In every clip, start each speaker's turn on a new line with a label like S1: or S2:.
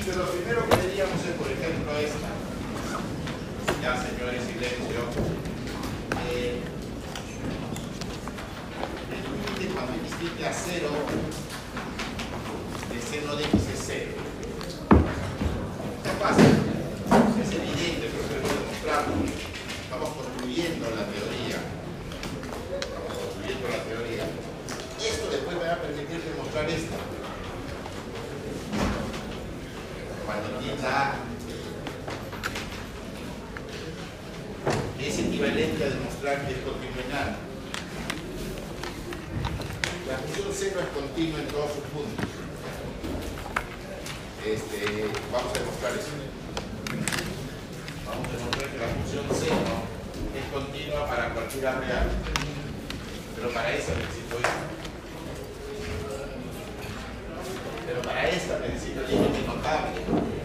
S1: Entonces lo primero que veríamos es, por ejemplo, esta. Ya, señores, silencio. Eh, el límite cuando x tiende a cero de seno de x es cero. ¿Qué pasa? Es evidente, pero quiero demostrarlo. Estamos construyendo la teoría. Estamos construyendo la teoría. Esto después me va a permitir demostrar esto. Es equivalente a demostrar que es A. La función C no es continua en todos sus puntos. Este, vamos a demostrar eso. Vamos a demostrar que la función seno es continua para cualquier real. Pero para esa necesito esto. Pero esta necesito el límite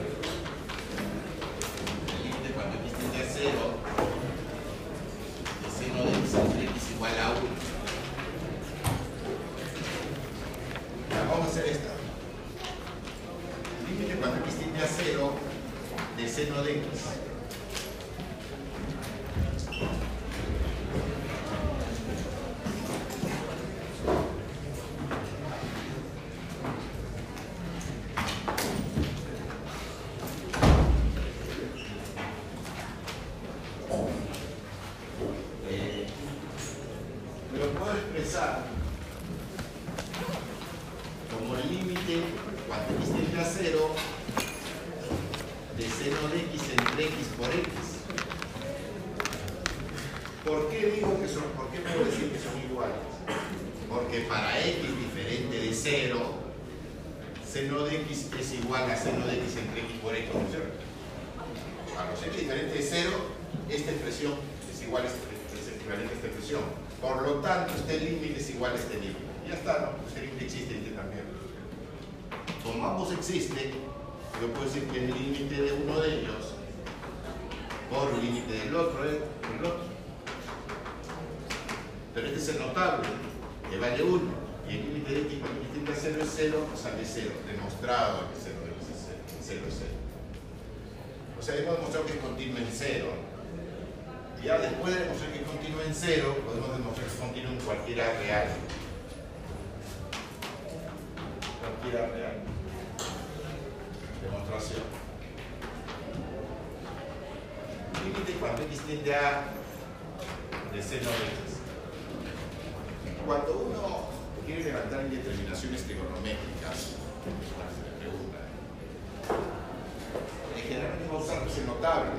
S1: notable.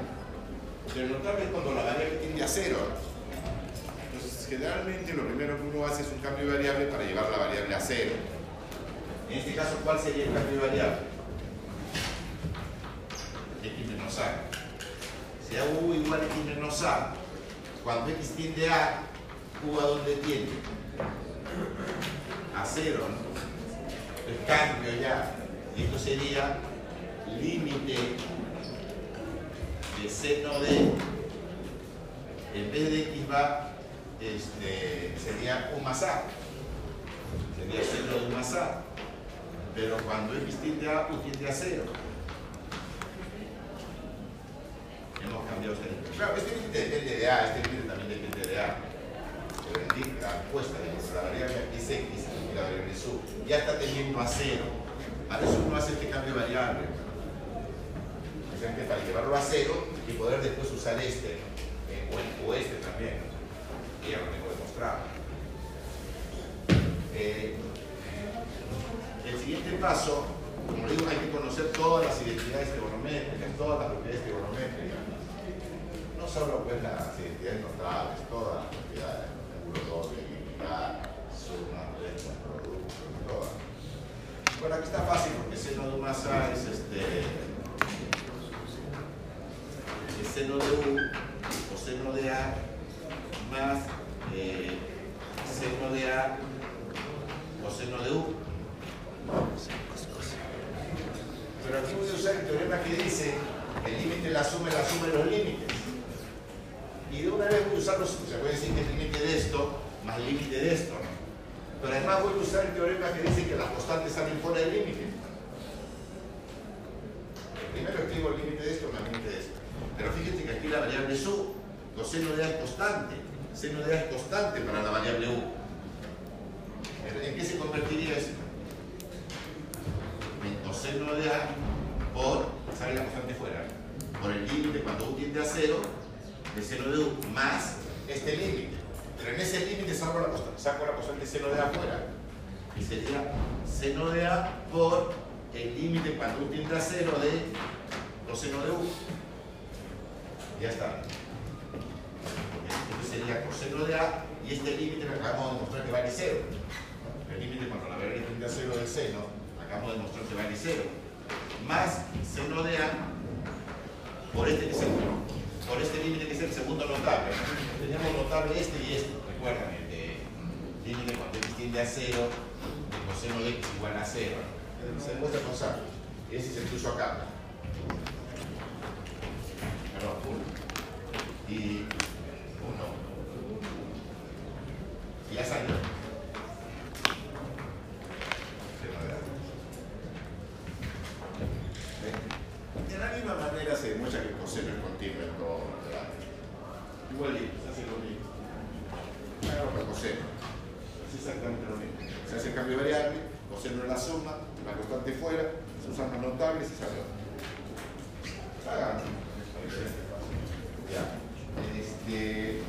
S1: Pero notable es cuando la variable tiende a cero. Entonces, generalmente lo primero que uno hace es un cambio de variable para llevar la variable a cero. En este caso, ¿cuál sería el cambio de variable? x menos a. Si u igual a x menos a, cuando x tiende a, u a dónde tiende? A cero, ¿no? El cambio ya. Y esto sería límite de seno de, en vez de x va, este, sería u más a. Sería seno de u más a. Pero cuando x tiende a, u tiende a cero. Hemos cambiado este límite. Claro, este límite depende de A, este límite también depende de A. La puesta de la variable es X y la variable es U. Ya está teniendo a cero. Para eso uno hace este cambio de variable. Para llevarlo a cero y poder después usar este, eh, o, este también. Y ya lo tengo demostrado. Eh, el siguiente paso, como digo, hay que conocer todas las identidades trigonométricas, todas las propiedades trigonométricas. No solo pues las identidades notables, todas las propiedades, ángulo doble, lineal, suma, resta, producto, todas. Bueno, aquí está fácil porque seno de U más A es este el seno de U o seno de A más eh, seno de A o seno de U. Pero aquí voy a usar el teorema que dice el límite la suma la suma de los límites. Y de una vez voy a usar los, o sea, decir que el límite de esto más el límite de esto. Pero además voy a usar el teorema que dice que las constantes salen fuera del límite. Fíjense que aquí la variable su, coseno de A es constante, seno de A es constante para la variable U. ¿En qué se convertiría eso? En coseno de A por, sale la constante fuera, por el límite cuando U tiende a cero, de seno de U más este límite. Pero en ese límite saco la constante, saco la constante seno de A fuera. Y sería seno de A por el límite cuando U tiende a cero de coseno de U. Ya está. Entonces sería coseno de A y este límite lo acabamos de demostrar que vale cero. El límite cuando la variable tiende a cero del seno, acabamos de demostrar que vale cero. Más seno de A por este que es el, por este límite que es el segundo notable. Teníamos notable este y este. Recuerdan el de límite cuando x tiende a cero, de coseno de x igual a cero. Se demuestra con. Ese se puso acá. Perdón. Y uno. Ya salió. De la misma manera se demuestra que el coseno es continuo en todo Igualito, se hace lo mismo. Haga para coseno. Es exactamente lo mismo. Se hace el cambio variable, coseno es la suma, la constante fuera, se usan los notables y sale. Hagan. Ya. Este,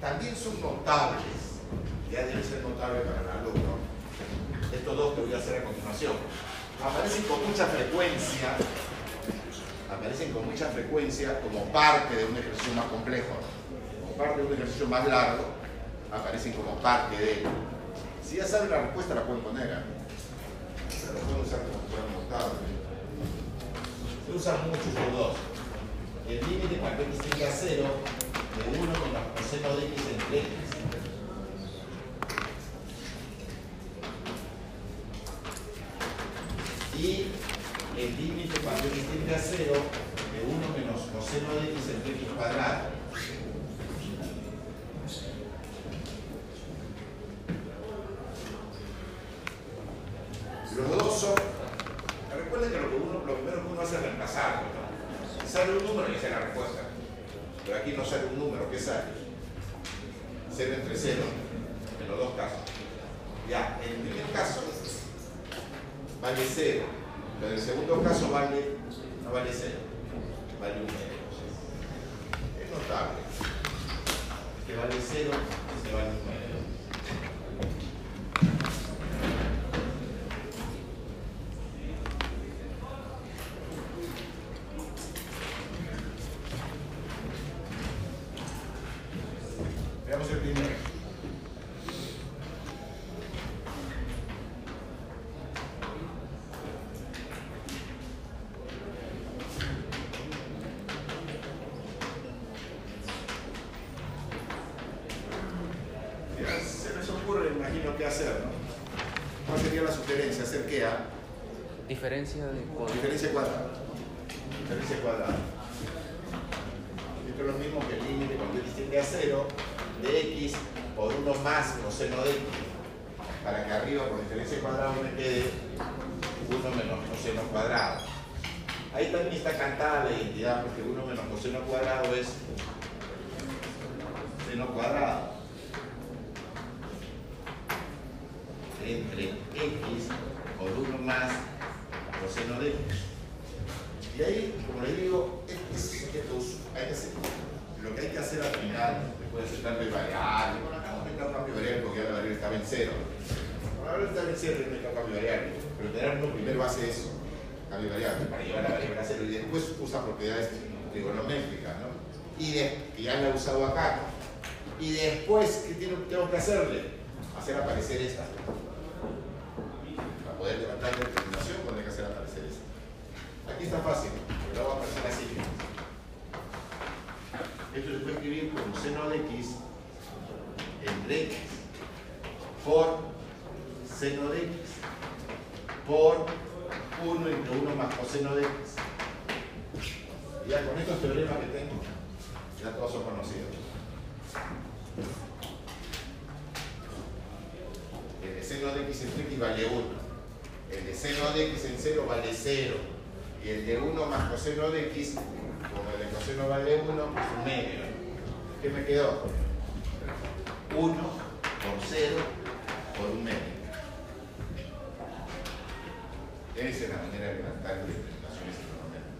S1: también son notables, ya deben ser notables para el alumno, estos dos que voy a hacer a continuación. Aparecen con mucha frecuencia, aparecen con mucha frecuencia como parte de un ejercicio más complejo, como parte de un ejercicio más largo, aparecen como parte de él. Si ya saben la respuesta la pueden poner, ¿eh? pero lo pueden usar como fuera notable. Se usan mucho estos dos. El límite para que x tenga cero de 1 menos coseno de x entre x. Y el límite cuando x tiende a 0 de 1 menos coseno de x entre x cuadrado. Los dos son. Recuerden que lo, que uno, lo primero que uno hace es reemplazarlo. ¿no? Sale un número y esa es la respuesta. Pero aquí no sale un número, ¿qué sale? 0 entre 0, en los dos casos. Ya, en el primer caso vale 0, pero en el segundo caso vale, no vale 0, vale 1. Es notable. Este vale 0, este vale 1. Veamos el primero. Ya se les ocurre, imagino, qué hacer, ¿no? ¿Cuál sería la sugerencia? ¿Hacer qué? ah?
S2: Diferencia de
S1: cuadrada. Diferencia cuadrada. Esto es lo mismo que el límite cuando x tiende a 0 de x por 1 más coseno de x. Para que arriba por diferencia cuadrada me quede 1 menos coseno cuadrado. Ahí también está cantada la identidad porque 1 menos coseno cuadrado es seno cuadrado entre x por 1 más coseno de x. Y ahí, como les digo, es, es, es, hay que hacer, lo que hay que hacer al final, después de hacer cambio de variable, bueno, acá no meter cambio de variable porque ya la variable estaba en cero. La variable estaba en cero y meter cambio de variable, pero tener uno primero hace eso, cambio de variable, para llevar la variable a cero y después usa propiedades trigonométricas, ¿no? Y de, que ya la he usado acá, ¿no? Y después, ¿qué tengo, tengo que hacerle? Hacer aparecer esta. Para poder levantar la determinación, tendré que hacer aparecer esta. Aquí está fácil, pero lo voy a aparecer así. Esto se puede escribir como seno de x entre x por seno de x por 1 entre 1 más coseno de x. Y ya con estos teoremas que tengo, ya todos son conocidos. El de seno de x entre x vale 1. El de seno de x en 0 vale 0. Y el de 1 más coseno de x, como el de coseno vale 1, pues medio. ¿Qué me quedó? 1 por 0 por un medio. Esa es la manera de levantar representaciones trigonométricas.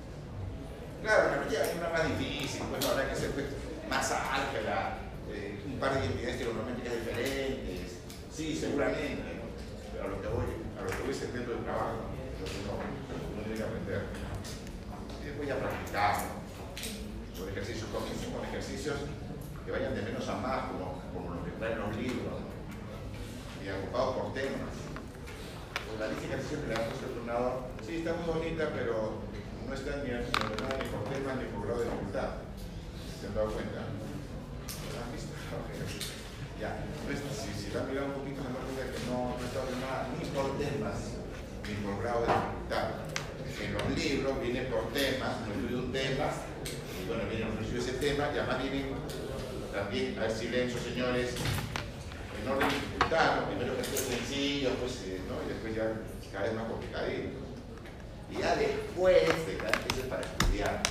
S1: Claro, la realidad hay una más difícil, pues habrá que hacer pues, más álgebra, eh, un par de identidades trigonométricas diferentes. Sí, seguramente, pero a lo que voy, a lo que voy es el método de trabajo, lo que uno, tiene que aprender. Y después ya practicar, ¿no? Los ejercicios comiencen con ejercicios que vayan de menos a más, como, como los que traen los libros, y agrupados por temas. Pues la lista que le damos al turnador, sí, está muy bonita, pero no está ni, ordenada ni por temas ni por grado de dificultad. ¿Se han dado cuenta? ¿La han visto? Ya, pues, si, si la han mirado un poquito, se dan cuenta que no, no está ordenada ni por temas ni por grado de dificultad. En los libros viene por temas, no incluye un tema, y bueno, viene ofrecido ese tema, y además viene también, a ver, silencio, señores, en orden de dificultad, ¿no? primero que es sencillo, pues, eh, ¿no? y después ya cada vez más complicadito. Y ya después de que han para estudiar,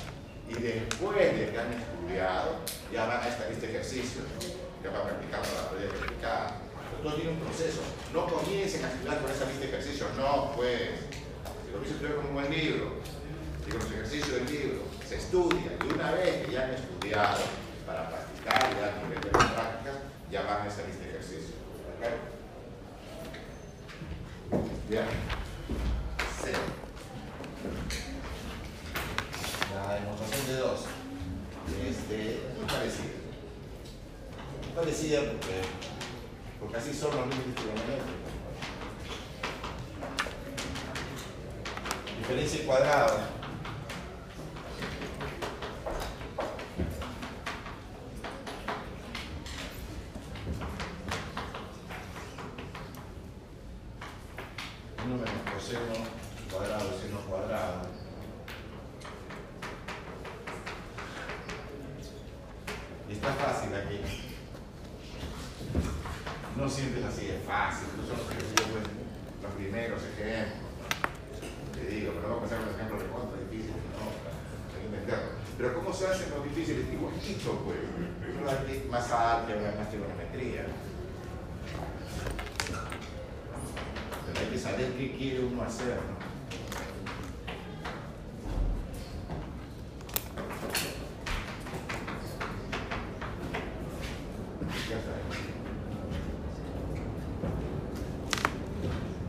S1: y después de que han estudiado, ya van a esta lista de ejercicios, ¿no? ya van practicando la teoría practicada. Todo tiene un proceso. No comiencen a estudiar con esa lista de ejercicios, no, pues. Si lo hubiese estudiado con un buen libro, y con los ejercicios del libro, se estudia, y una vez que ya han estudiado, para practicar y dar nivel de las prácticas, ya van a esa lista de ejercicios. ¿Ok? Bien. Cero. La demostración de dos. Este, muy parecida. Muy parecida porque, porque así son los límites trigonométricos. Diferencia cuadrada. Está fácil aquí. No siempre es así, es fácil. No son los los primeros ejemplos. Te digo, pero vamos a pasar los ejemplos de contra difíciles, no, hay que inventarlo. Pero ¿cómo se hacen los difíciles? Igualito, pues. Hay más álgebra, más trigonometría. Hay que saber qué quiere uno hacer, ¿no? Ya está.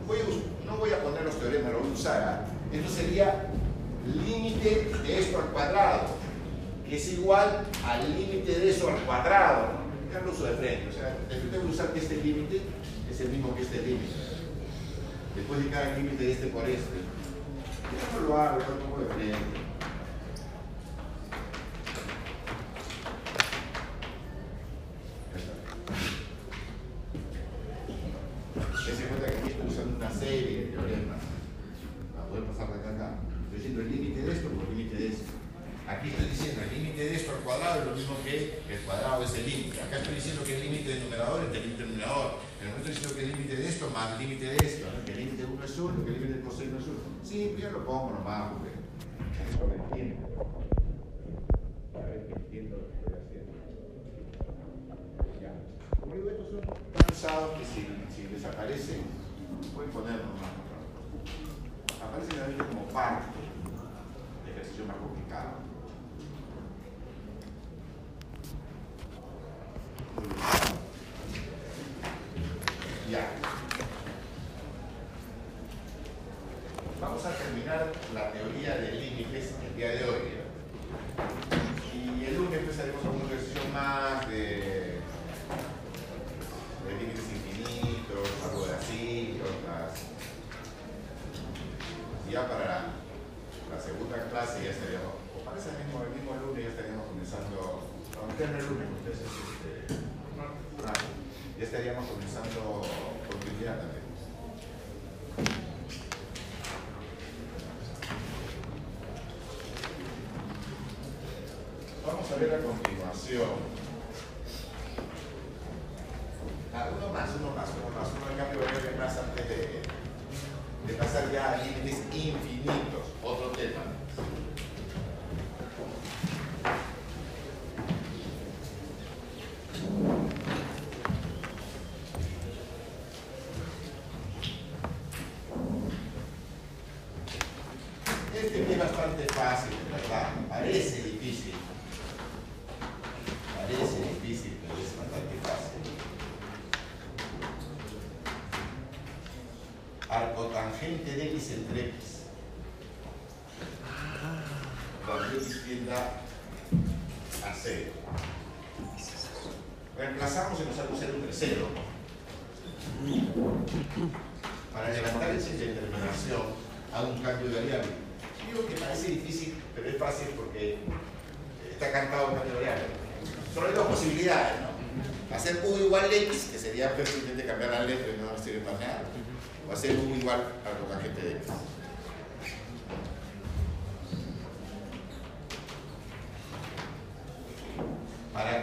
S1: Voy a us- no voy a poner los teoremas, lo voy a usar. ¿ah? Esto sería límite de esto al cuadrado, que es igual al límite de eso al cuadrado. ¿no? Ya lo uso de frente, o sea, de frente voy a usar que este límite es el mismo que este límite. Después de cada límite de este por este. Yo no lo hago, yo lo pongo de frente. Ya está. Dense cuenta que aquí estoy usando una serie de teoremas para poder pasar de acá a acá. Estoy diciendo el límite de esto por el límite de esto. Aquí estoy diciendo el límite de esto al cuadrado es lo mismo que el cuadrado es el límite. Acá estoy diciendo que el límite del numerador es el límite del numerador. Pero no estoy diciendo que el límite de esto más el límite de esto. ¿no? Que el límite de uno es uno, que el límite del coseno es uno. Sí, pues yo lo pongo nomás, porque eso lo entiendo. A ver que entiendo lo que estoy haciendo. Ya. Como digo, estos son tan usados que si, si desaparecen, pueden ponerlos más. Aparecen a veces como parte de ejercicio más complicado. Ya. Vamos a terminar la teoría de límites el día de hoy. Y el lunes empezaremos con un ejercicio más de ya para la, segunda clase ya estaríamos, o para ese mismo, el mismo lunes ya estaríamos comenzando, ustedes no el lunes, ustedes es este, ya estaríamos comenzando continuidad también. Vamos a ver a continuación. Ah, uno más, uno más, uno más, uno de cambio breve más antes de, de pasar ya a límites infinitos, otro tema.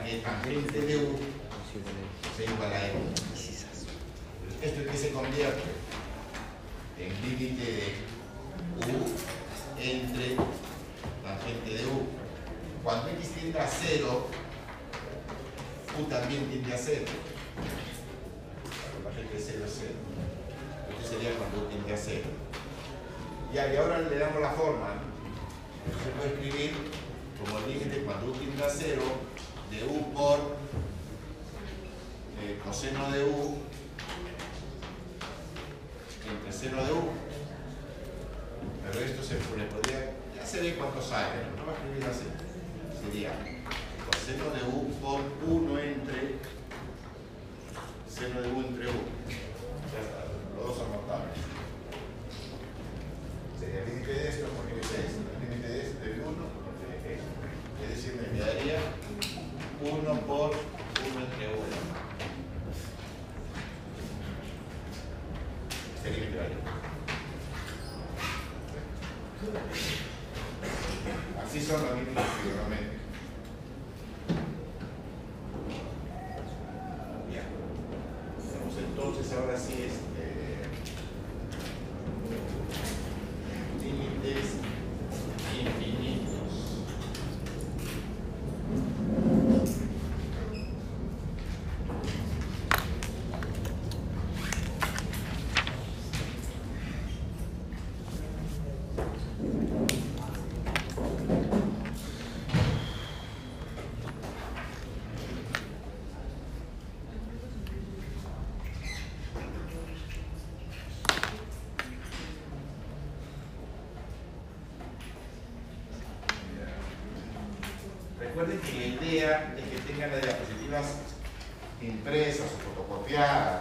S1: que la gente de U se igualara. Esto es que se convierte en límite de U entre tangente de U. Cuando X tiende a 0, U también tiende a 0. Tangente de 0 es 0. Esto sería cuando U tiende a 0. Ya, y ahora le damos la forma. Se puede escribir como el límite cuando U tiende a 0 de u por eh, coseno de u entre seno de u Recuerden que la idea es que tengan las diapositivas impresas o fotocopiadas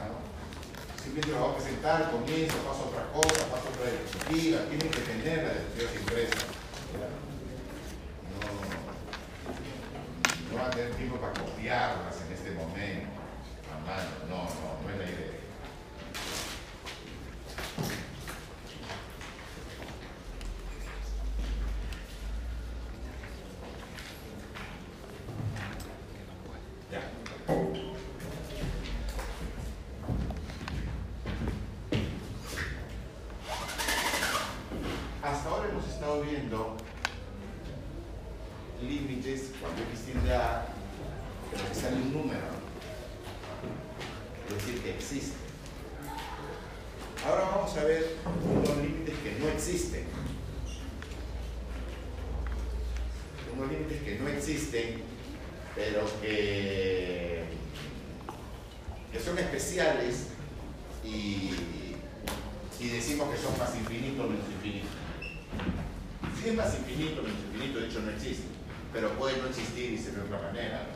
S1: infinito, infinito de hecho no existe, pero puede no existir y ser de otra manera.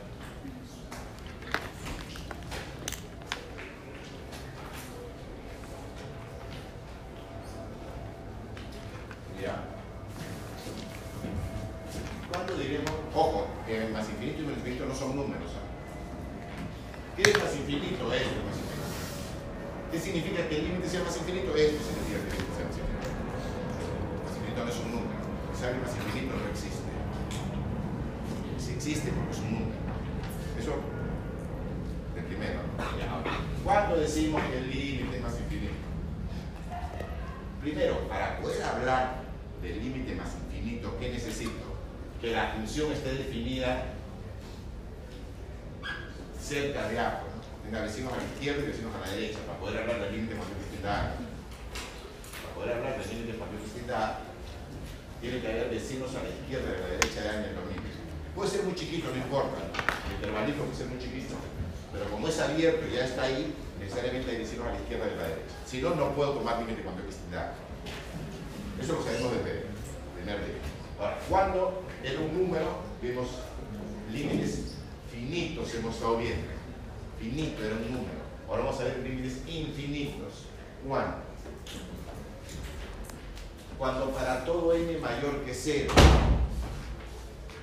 S1: Todo n mayor que cero,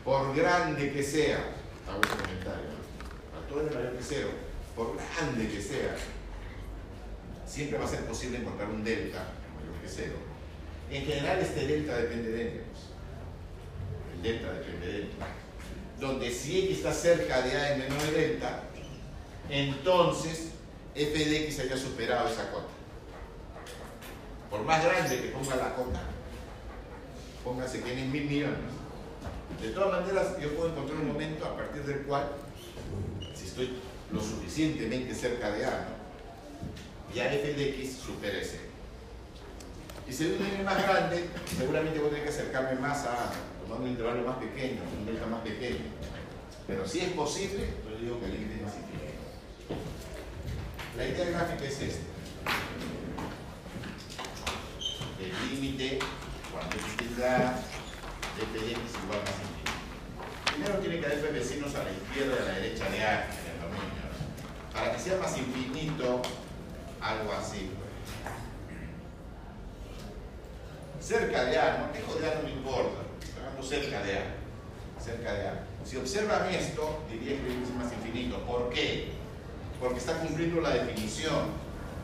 S1: por grande que sea, hago ese comentario, para todo n mayor que cero, por grande que sea, siempre va a ser posible encontrar un delta mayor que cero. En general este delta depende de n. pues. El delta depende de n. Donde si x está cerca de a en menor de delta, entonces f de x haya superado esa cota. Por más grande que ponga la cota, póngase que es mil millones. De todas maneras, yo puedo encontrar un momento a partir del cual, si estoy lo suficientemente cerca de a, ¿no? ya f de x supera ese. Y si un n más grande, seguramente voy a tener que acercarme más a, tomando un intervalo más pequeño, un delta más pequeño. Pero si es posible, yo digo que el límite es más infinito. La idea gráfica es esta. El límite, cuando x da f de x igual más infinito. Primero tiene que haber vecinos a la izquierda y a la derecha de A en el dominio. Para que sea más infinito, algo así. cerca de A, no lejos de A no me importa, hablando cerca de A, cerca de A. Si observan esto, diría que es más infinito. ¿Por qué? Porque está cumpliendo la definición.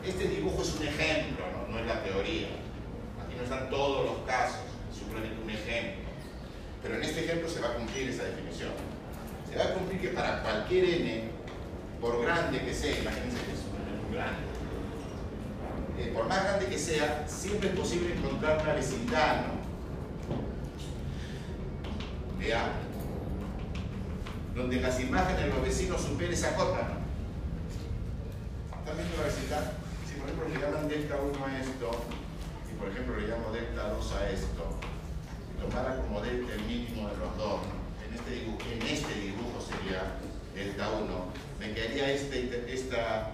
S1: Este dibujo es un ejemplo, no es la teoría. Están todos los casos, es un ejemplo. Pero en este ejemplo se va a cumplir esa definición. Se va a cumplir que para cualquier n, por grande que sea, imagínense que es un eh, por más grande que sea, siempre es posible encontrar una vecindad, ¿no? De donde las imágenes de los vecinos superen esa cota, ¿no? ¿Están la vecindad? Si por ejemplo le llaman delta 1 a esto, por ejemplo le llamo delta 2 a esto, y tomara como delta el mínimo de los dos. En este dibujo, en este dibujo sería delta 1, me quedaría este, esta,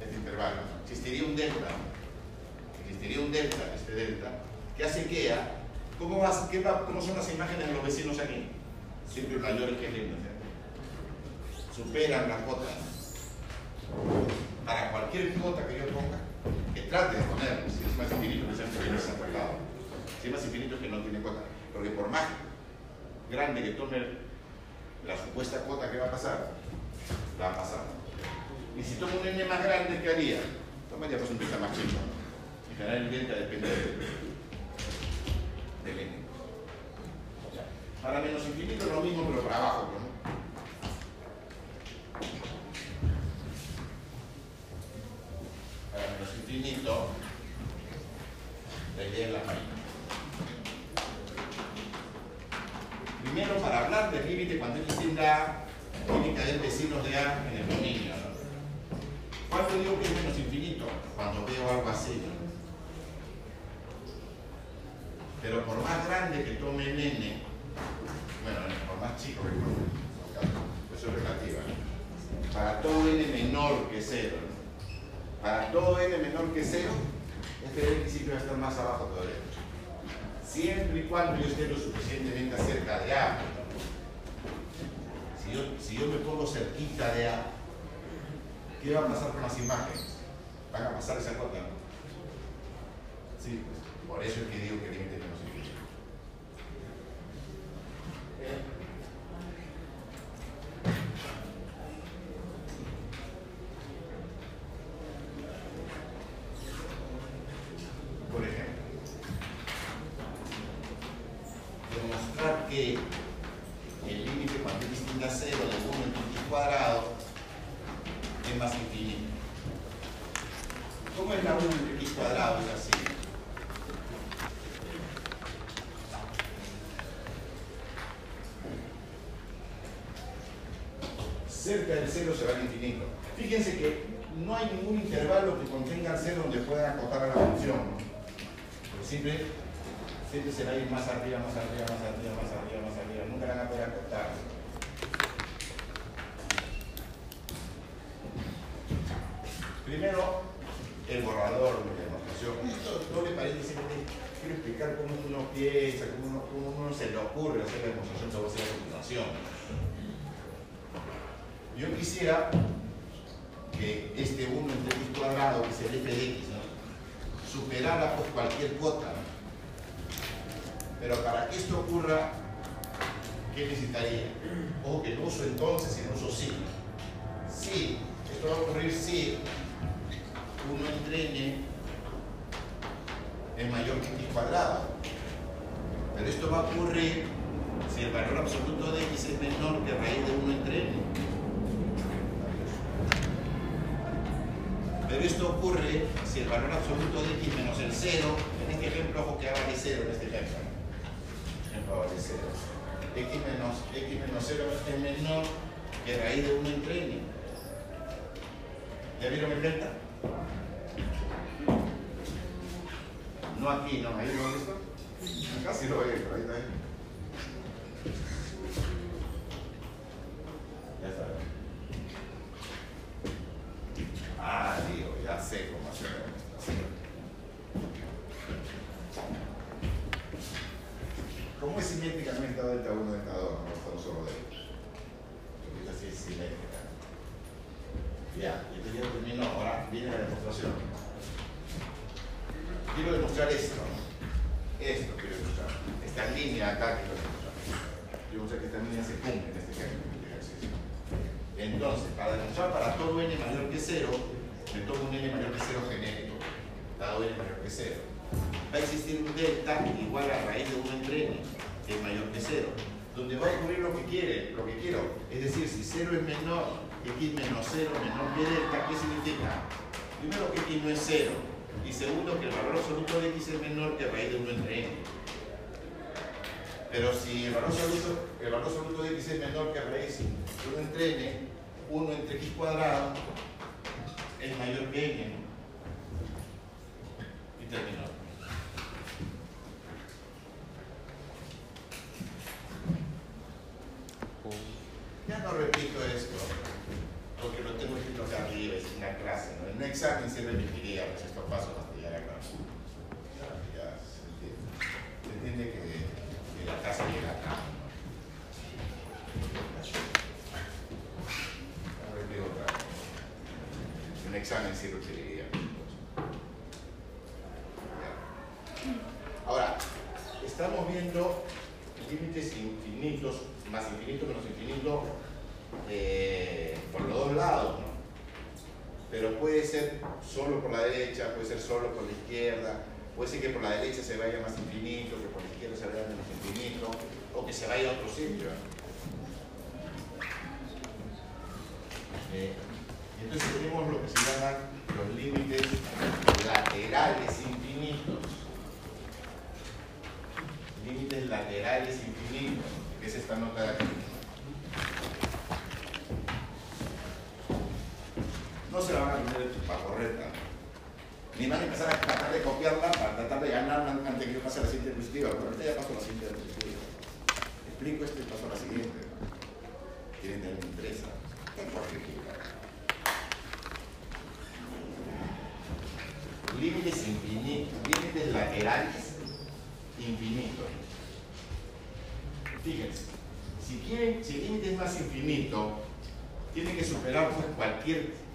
S1: este intervalo. Existiría un delta, existiría un delta, este delta, que hace que A, ¿cómo, vas- qué va- ¿cómo son las imágenes de los vecinos aquí? Siempre mayores que el ¿cierto? Superan la cota. Para cualquier cota que yo ponga, que trate de poner, si es más infinito que sea infinito, se ha tratado. Si es más infinito que no tiene cota. Porque por más grande que tome la supuesta cota que va a pasar, va a pasar. Y si tomo un n más grande, ¿qué haría? Tomaría pues un delta más chico. En general el delta depende del, del n. Para menos infinito es lo mismo, pero para abajo. ¿no? Para menos infinito, la idea es la misma. Primero, para hablar del límite cuando x tiende a que haber vecinos de A en el dominio. ¿no? ¿Cuándo digo que es menos infinito? Cuando veo algo así. Pero por más grande que tome el n, bueno, por más chico que tome, eso es relativo. ¿no? Para todo n menor que cero, ¿no? Para todo n menor que cero, f de x siempre va a estar más abajo todavía. Siempre y cuando yo esté lo suficientemente cerca de A. Si yo, me pongo cerquita de A, ¿qué va a pasar con las imágenes? Van a pasar esa cota, ¿no? Sí, pues, por eso es que digo que límite es que el límite cuando es distinta a 0 de 1 en x cuadrado es más infinito. ¿Cómo es la 1 en x cuadrado? Es así. cerca del cero se va al infinito. Fíjense que no hay ningún intervalo que contenga el cero donde pueda acotar a la función. Por simple siempre se va a ir más arriba, más arriba, más arriba, más arriba, más arriba. Nunca la van a poder acotar. Primero, el borrador de demostración. Esto doble paréntesis, quiero explicar cómo uno piensa, cómo uno, cómo uno se le ocurre hacer la demostración a hacer a continuación. Yo quisiera que este 1 entre x cuadrado, que es el f de x, ¿no? superara pues, cualquier cuota. Pero para que esto ocurra, ¿qué necesitaría? Ojo que no uso entonces, sino uso sí. Sí, esto va a ocurrir si 1 entre n es mayor que x cuadrado. Pero esto va a ocurrir si el valor absoluto de x es menor que raíz de 1 entre n. Pero esto ocurre si el valor absoluto de x menos el 0, en este ejemplo, ojo que vale 0 en este ejemplo. Ejemplo vale 0. x menos, x menos 0 es menor que raíz de 1 entre n. ¿Ya vieron mi delta? No aquí, no, ahí no está. Acá sí lo veo, pero ahí está.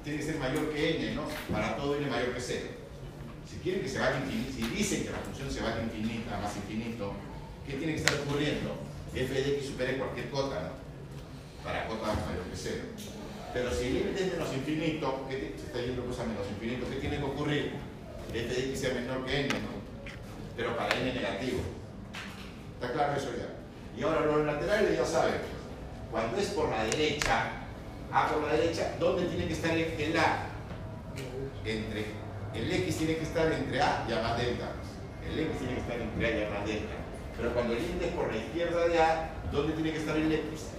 S1: Tiene que ser mayor que n, ¿no? Para todo n mayor que 0. Si quieren que se vaya infinito, si dicen que la función se vaya infinita, más infinito, ¿qué tiene que estar ocurriendo? f de x supere cualquier cota, ¿no? Para cota mayor que 0. Pero si el límite es menos infinito, ¿qué se está yendo pues a menos infinito, ¿qué tiene que ocurrir? f de x sea menor que n, ¿no? Pero para n negativo. ¿Está claro eso ya? Y ahora los laterales ya saben, cuando es por la derecha, A por la derecha, ¿dónde tiene que estar el A? Entre, el X tiene que estar entre A y A más delta. El X tiene que estar entre A y A más delta. Pero cuando el límite es por la izquierda de A, ¿dónde tiene que estar el X?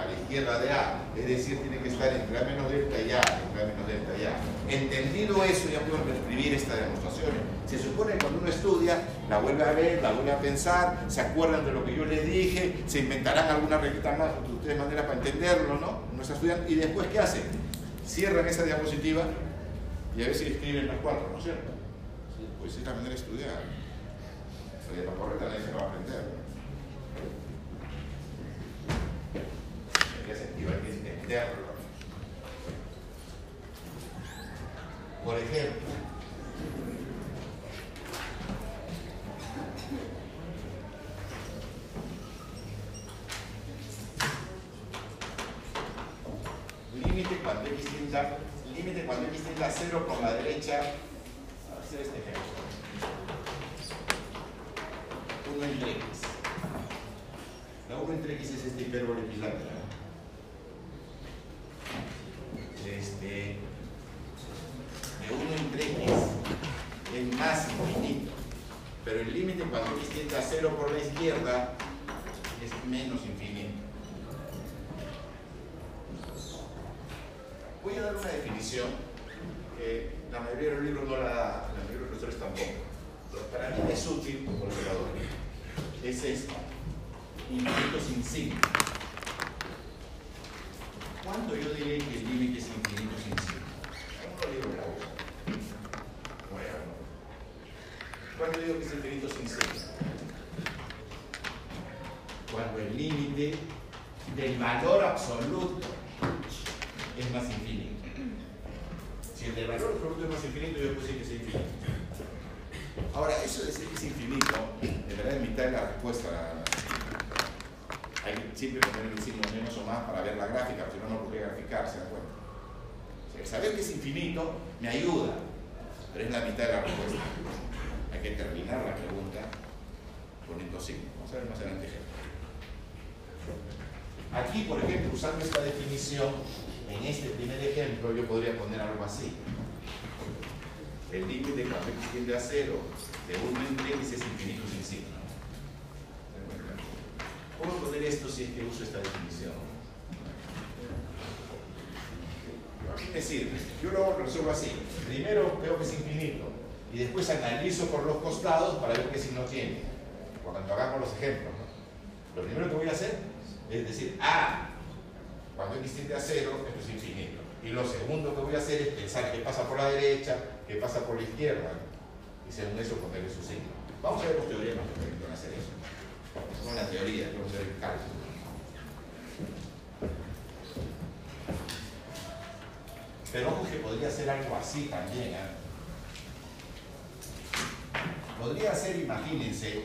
S1: A la izquierda de A, es decir, tiene que estar entre A menos delta y A, entre A menos delta y A. Entendido eso, ya puedo escribir esta demostración. Se supone que cuando uno estudia, la vuelve a ver, la vuelve a pensar, se acuerdan de lo que yo les dije, se inventarán alguna reglita más de ustedes manera para entenderlo, ¿no? No estudian, y después, ¿qué hacen? Cierran esa diapositiva y a veces escriben las cuatro, ¿no es cierto? Pues es la manera de estudiar. De la correcta nadie se va a aprender. Hay que entenderlo. Por ejemplo, límite cuando x tienda, límite cuando x tienda a 0 por la derecha, hacer este ejemplo. 1 entre x. La 1 entre x es este hipérbole equilátero. Este, de 1 entre x es más infinito, pero el límite cuando x tiende a 0 por la izquierda es menos infinito. Voy a dar una definición que la mayoría de los libros no la da, la mayoría de los profesores tampoco. Pero para mí es útil como operador. Es esto, infinito sin signo. ¿Cuándo yo diré que el límite es infinito sin? ¿Cómo lo digo la? Bueno. ¿Cuándo digo que es infinito sin signo? Cuando el límite del valor absoluto es más infinito. Si el del valor absoluto es más infinito, yo puedo decir que es infinito. Ahora, eso de decir que es infinito, de verdad es mitad de la respuesta hay que siempre poner el signo menos o más para ver la gráfica, si no, no podría graficar, ¿se da cuenta? O saber que es infinito me ayuda, pero es la mitad de la respuesta. Hay que terminar la pregunta poniendo signo. Vamos a ver más adelante ejemplo. Aquí, por ejemplo, usando esta definición, en este primer ejemplo yo podría poner algo así. El límite cuando x tiende a cero de 1 entre x es infinito sin signo. ¿Cómo poner esto si es que uso esta definición? Es decir, yo lo resuelvo así. Primero veo que es infinito y después analizo por los costados para ver qué signo tiene. Cuando hagamos los ejemplos. Lo primero que voy a hacer es decir, ah, cuando x tiende a cero, esto es infinito. Y lo segundo que voy a hacer es pensar qué pasa por la derecha, qué pasa por la izquierda. Y según eso ponerle su signo. Vamos a ver los teoremas que permiten hacer eso con la teoría, el cálculo. Pero ojo que podría ser algo así también. ¿eh? Podría ser, imagínense,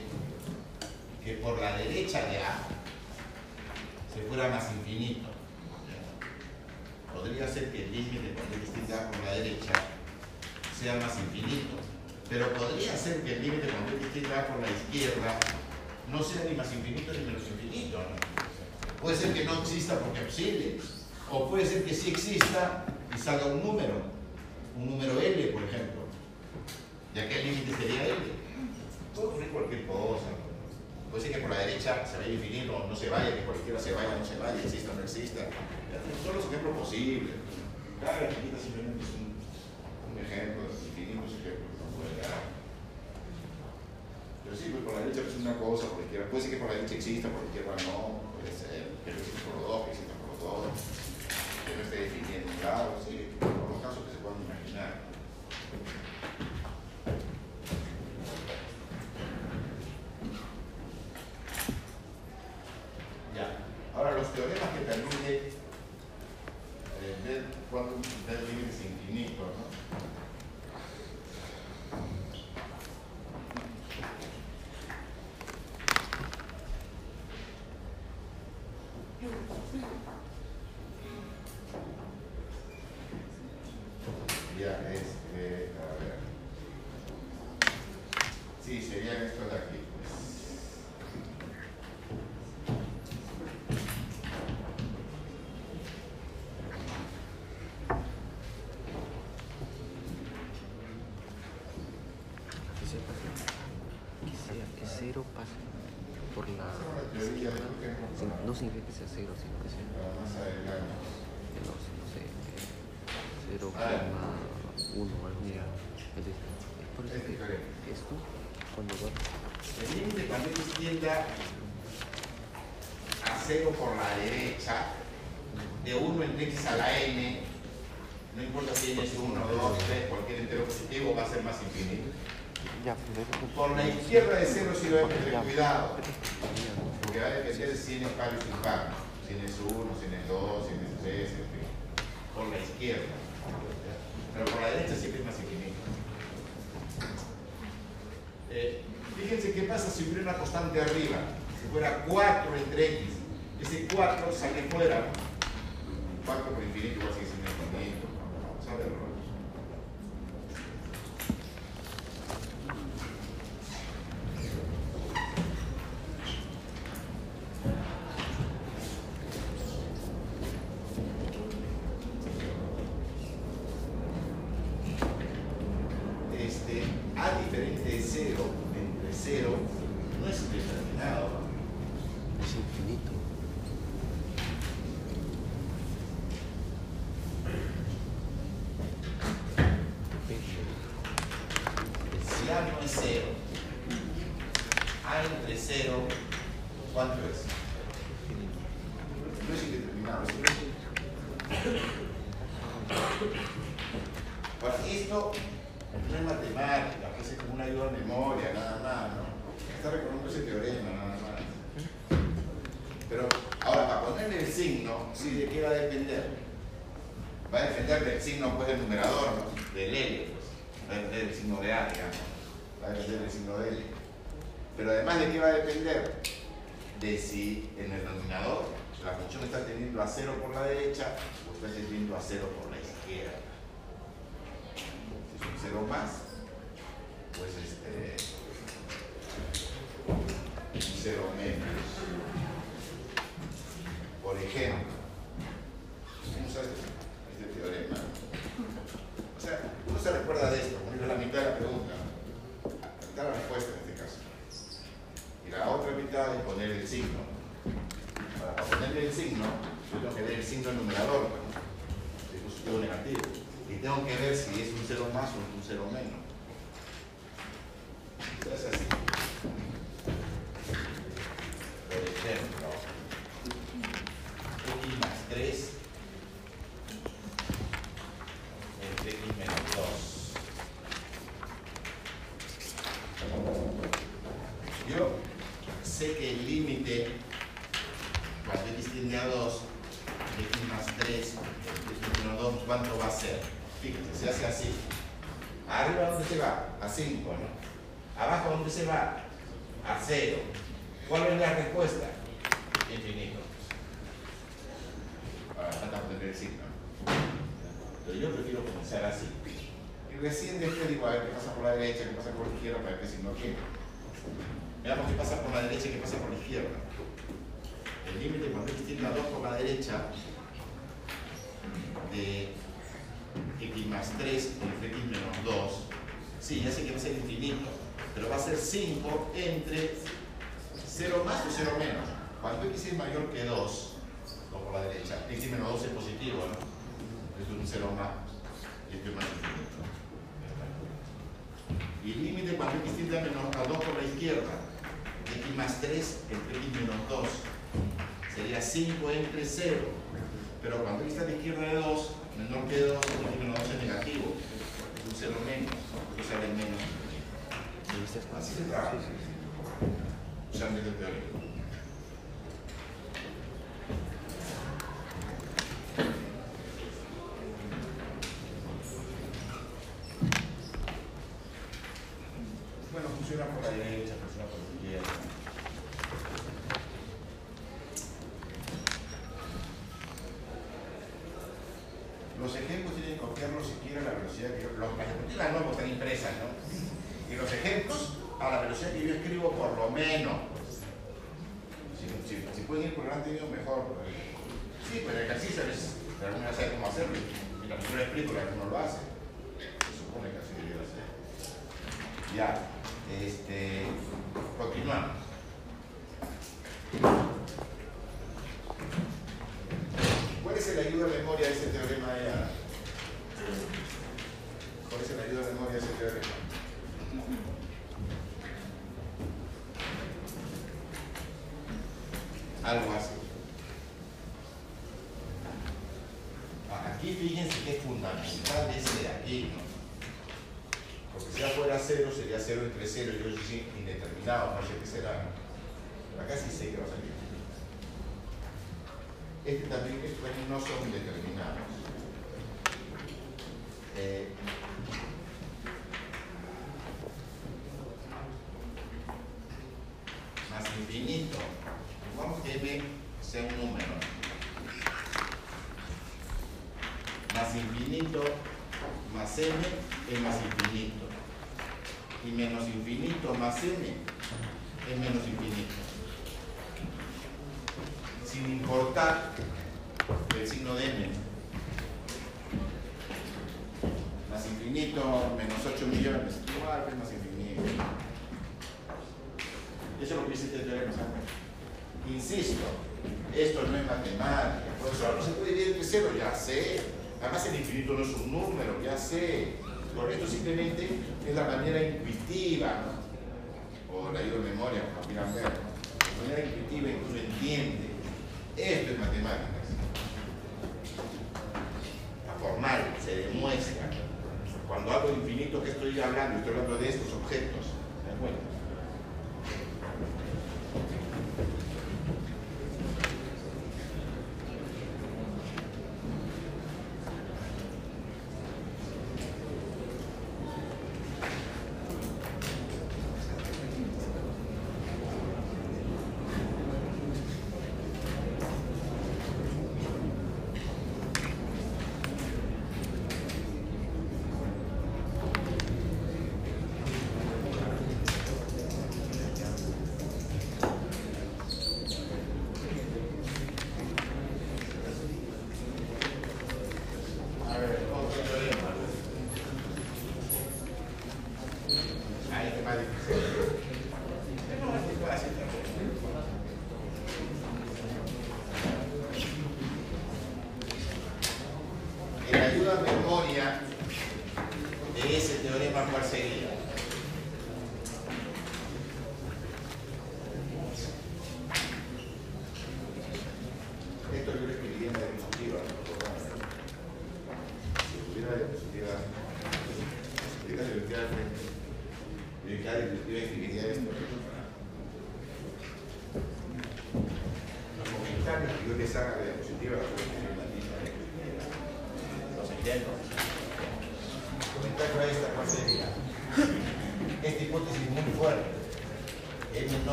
S1: que por la derecha de A se fuera más infinito. Podría ser que el límite cuando x por la derecha sea más infinito. Pero podría ser que el límite cuando x por la izquierda no sea ni más infinito ni menos infinito. Puede ser que no exista porque posible, o puede ser que sí exista y salga un número, un número L, por ejemplo. ¿Ya que el límite sería L? Puede ocurrir cualquier cosa. Puede ser que por la derecha se vaya infinito, no se vaya, que cualquiera se vaya, no se vaya, exista o no exista. Son los ejemplos posibles. Cada simplemente es un, un ejemplo, infinitos ejemplos que no puede dar. Pero sí, pues por la derecha es una cosa, por la izquierda. Puede ser que por la derecha exista, por la izquierda no. Puede ser que no exista por los dos, que exista por los dos. Que no esté definiendo, claro, sí. Por los casos que se puedan imaginar. Ya. Ahora, los teoremas que permiten eh, ver cuánto izquierda. Pero por la derecha siempre es más infinito. Eh, fíjense qué pasa si hubiera una constante arriba. Si fuera 4 entre x, ese 4 sale fuera. 4 por infinito igual sigue siendo infinito. un cero más, este más infinito. Y el límite cuando x tiende menos a 2 por la izquierda, x más 3 entre x menos 2, sería 5 entre 0. Pero cuando x está a la izquierda de 2, menor que 2, x menos 2 es negativo, es un 0 menos, o sale menos. Así se trabaja, usando este teórico.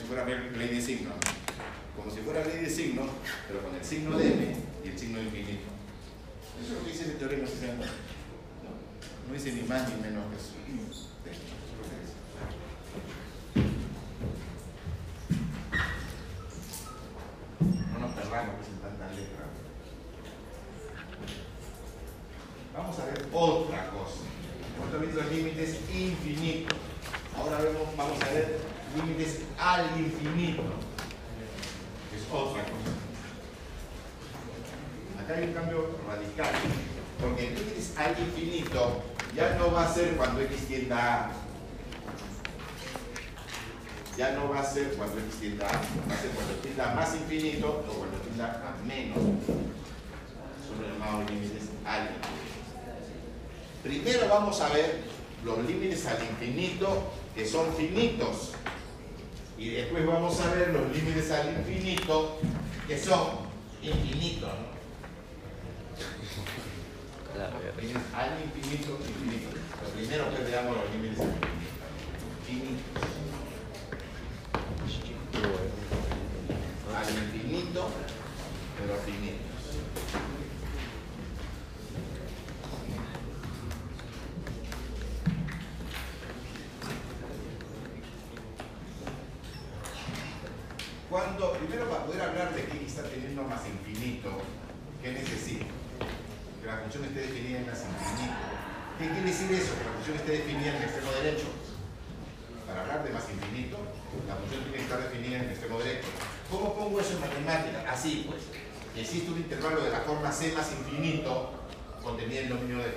S1: si fuera ley de signos, como si fuera ley de signos, pero con el signo de m y el signo infinito. Eso es lo que dice el teorema ¿no? no dice ni más ni menos que eso. infinito. Es otra cosa. Acá hay un cambio radical. Porque el límite al infinito ya no va a ser cuando x tienda a. Ya no va a ser cuando x tienda a, va a ser cuando tienda a más infinito o cuando tienda a menos. Son los llamados límites al infinito. Primero vamos a ver los límites al infinito que son finitos. Y después vamos a ver los límites al infinito, que son infinitos, ¿no? Al infinito, infinito. Lo primero que veamos los límites al infinito. Infinitos. Al infinito, pero finitos. Cuando, primero para poder hablar de que está teniendo más infinito, ¿qué necesito? Que la función esté definida en más infinito. ¿Qué quiere decir eso? Que la función esté definida en el extremo derecho. Para hablar de más infinito, la función tiene que estar definida en el extremo derecho. ¿Cómo pongo eso en matemáticas? Así pues. Existe un intervalo de la forma c más infinito contenida en el dominio de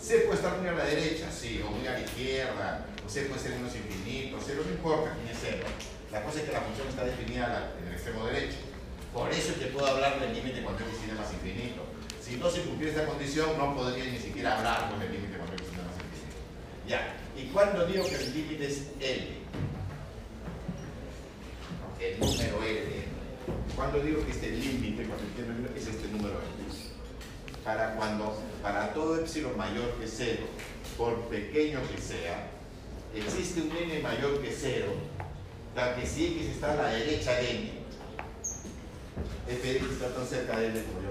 S1: C puede estar muy a la derecha, sí, o muy a la izquierda, o C puede ser menos infinito, cero no importa quién es cero. La cosa es que la función está definida en el extremo derecho. Por eso es que puedo hablar del límite cuando x tiene más infinito. Si no se cumpliera esta condición, no podría ni siquiera hablar con el límite cuando x tiene más infinito. Ya, ¿y cuándo digo que el límite es L? El número L. ¿Cuándo digo que este límite, cuando entiendo es este número L? Para cuando, para todo epsilon mayor que cero, por pequeño que sea, existe un n mayor que cero, da que si x está a la derecha de f de x está tan cerca de n como yo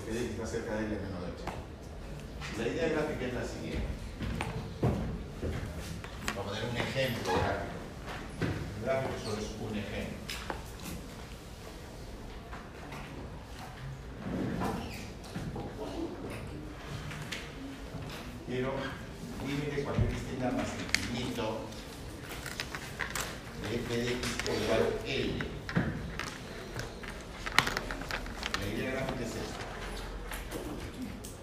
S1: f de x está cerca de n menos 8. La idea gráfica es la siguiente. Vamos a poner un ejemplo gráfico. El gráfico solo es un ejemplo. Quiero límite x tenga más infinito de f de x igual a L. La idea gráfica es esta.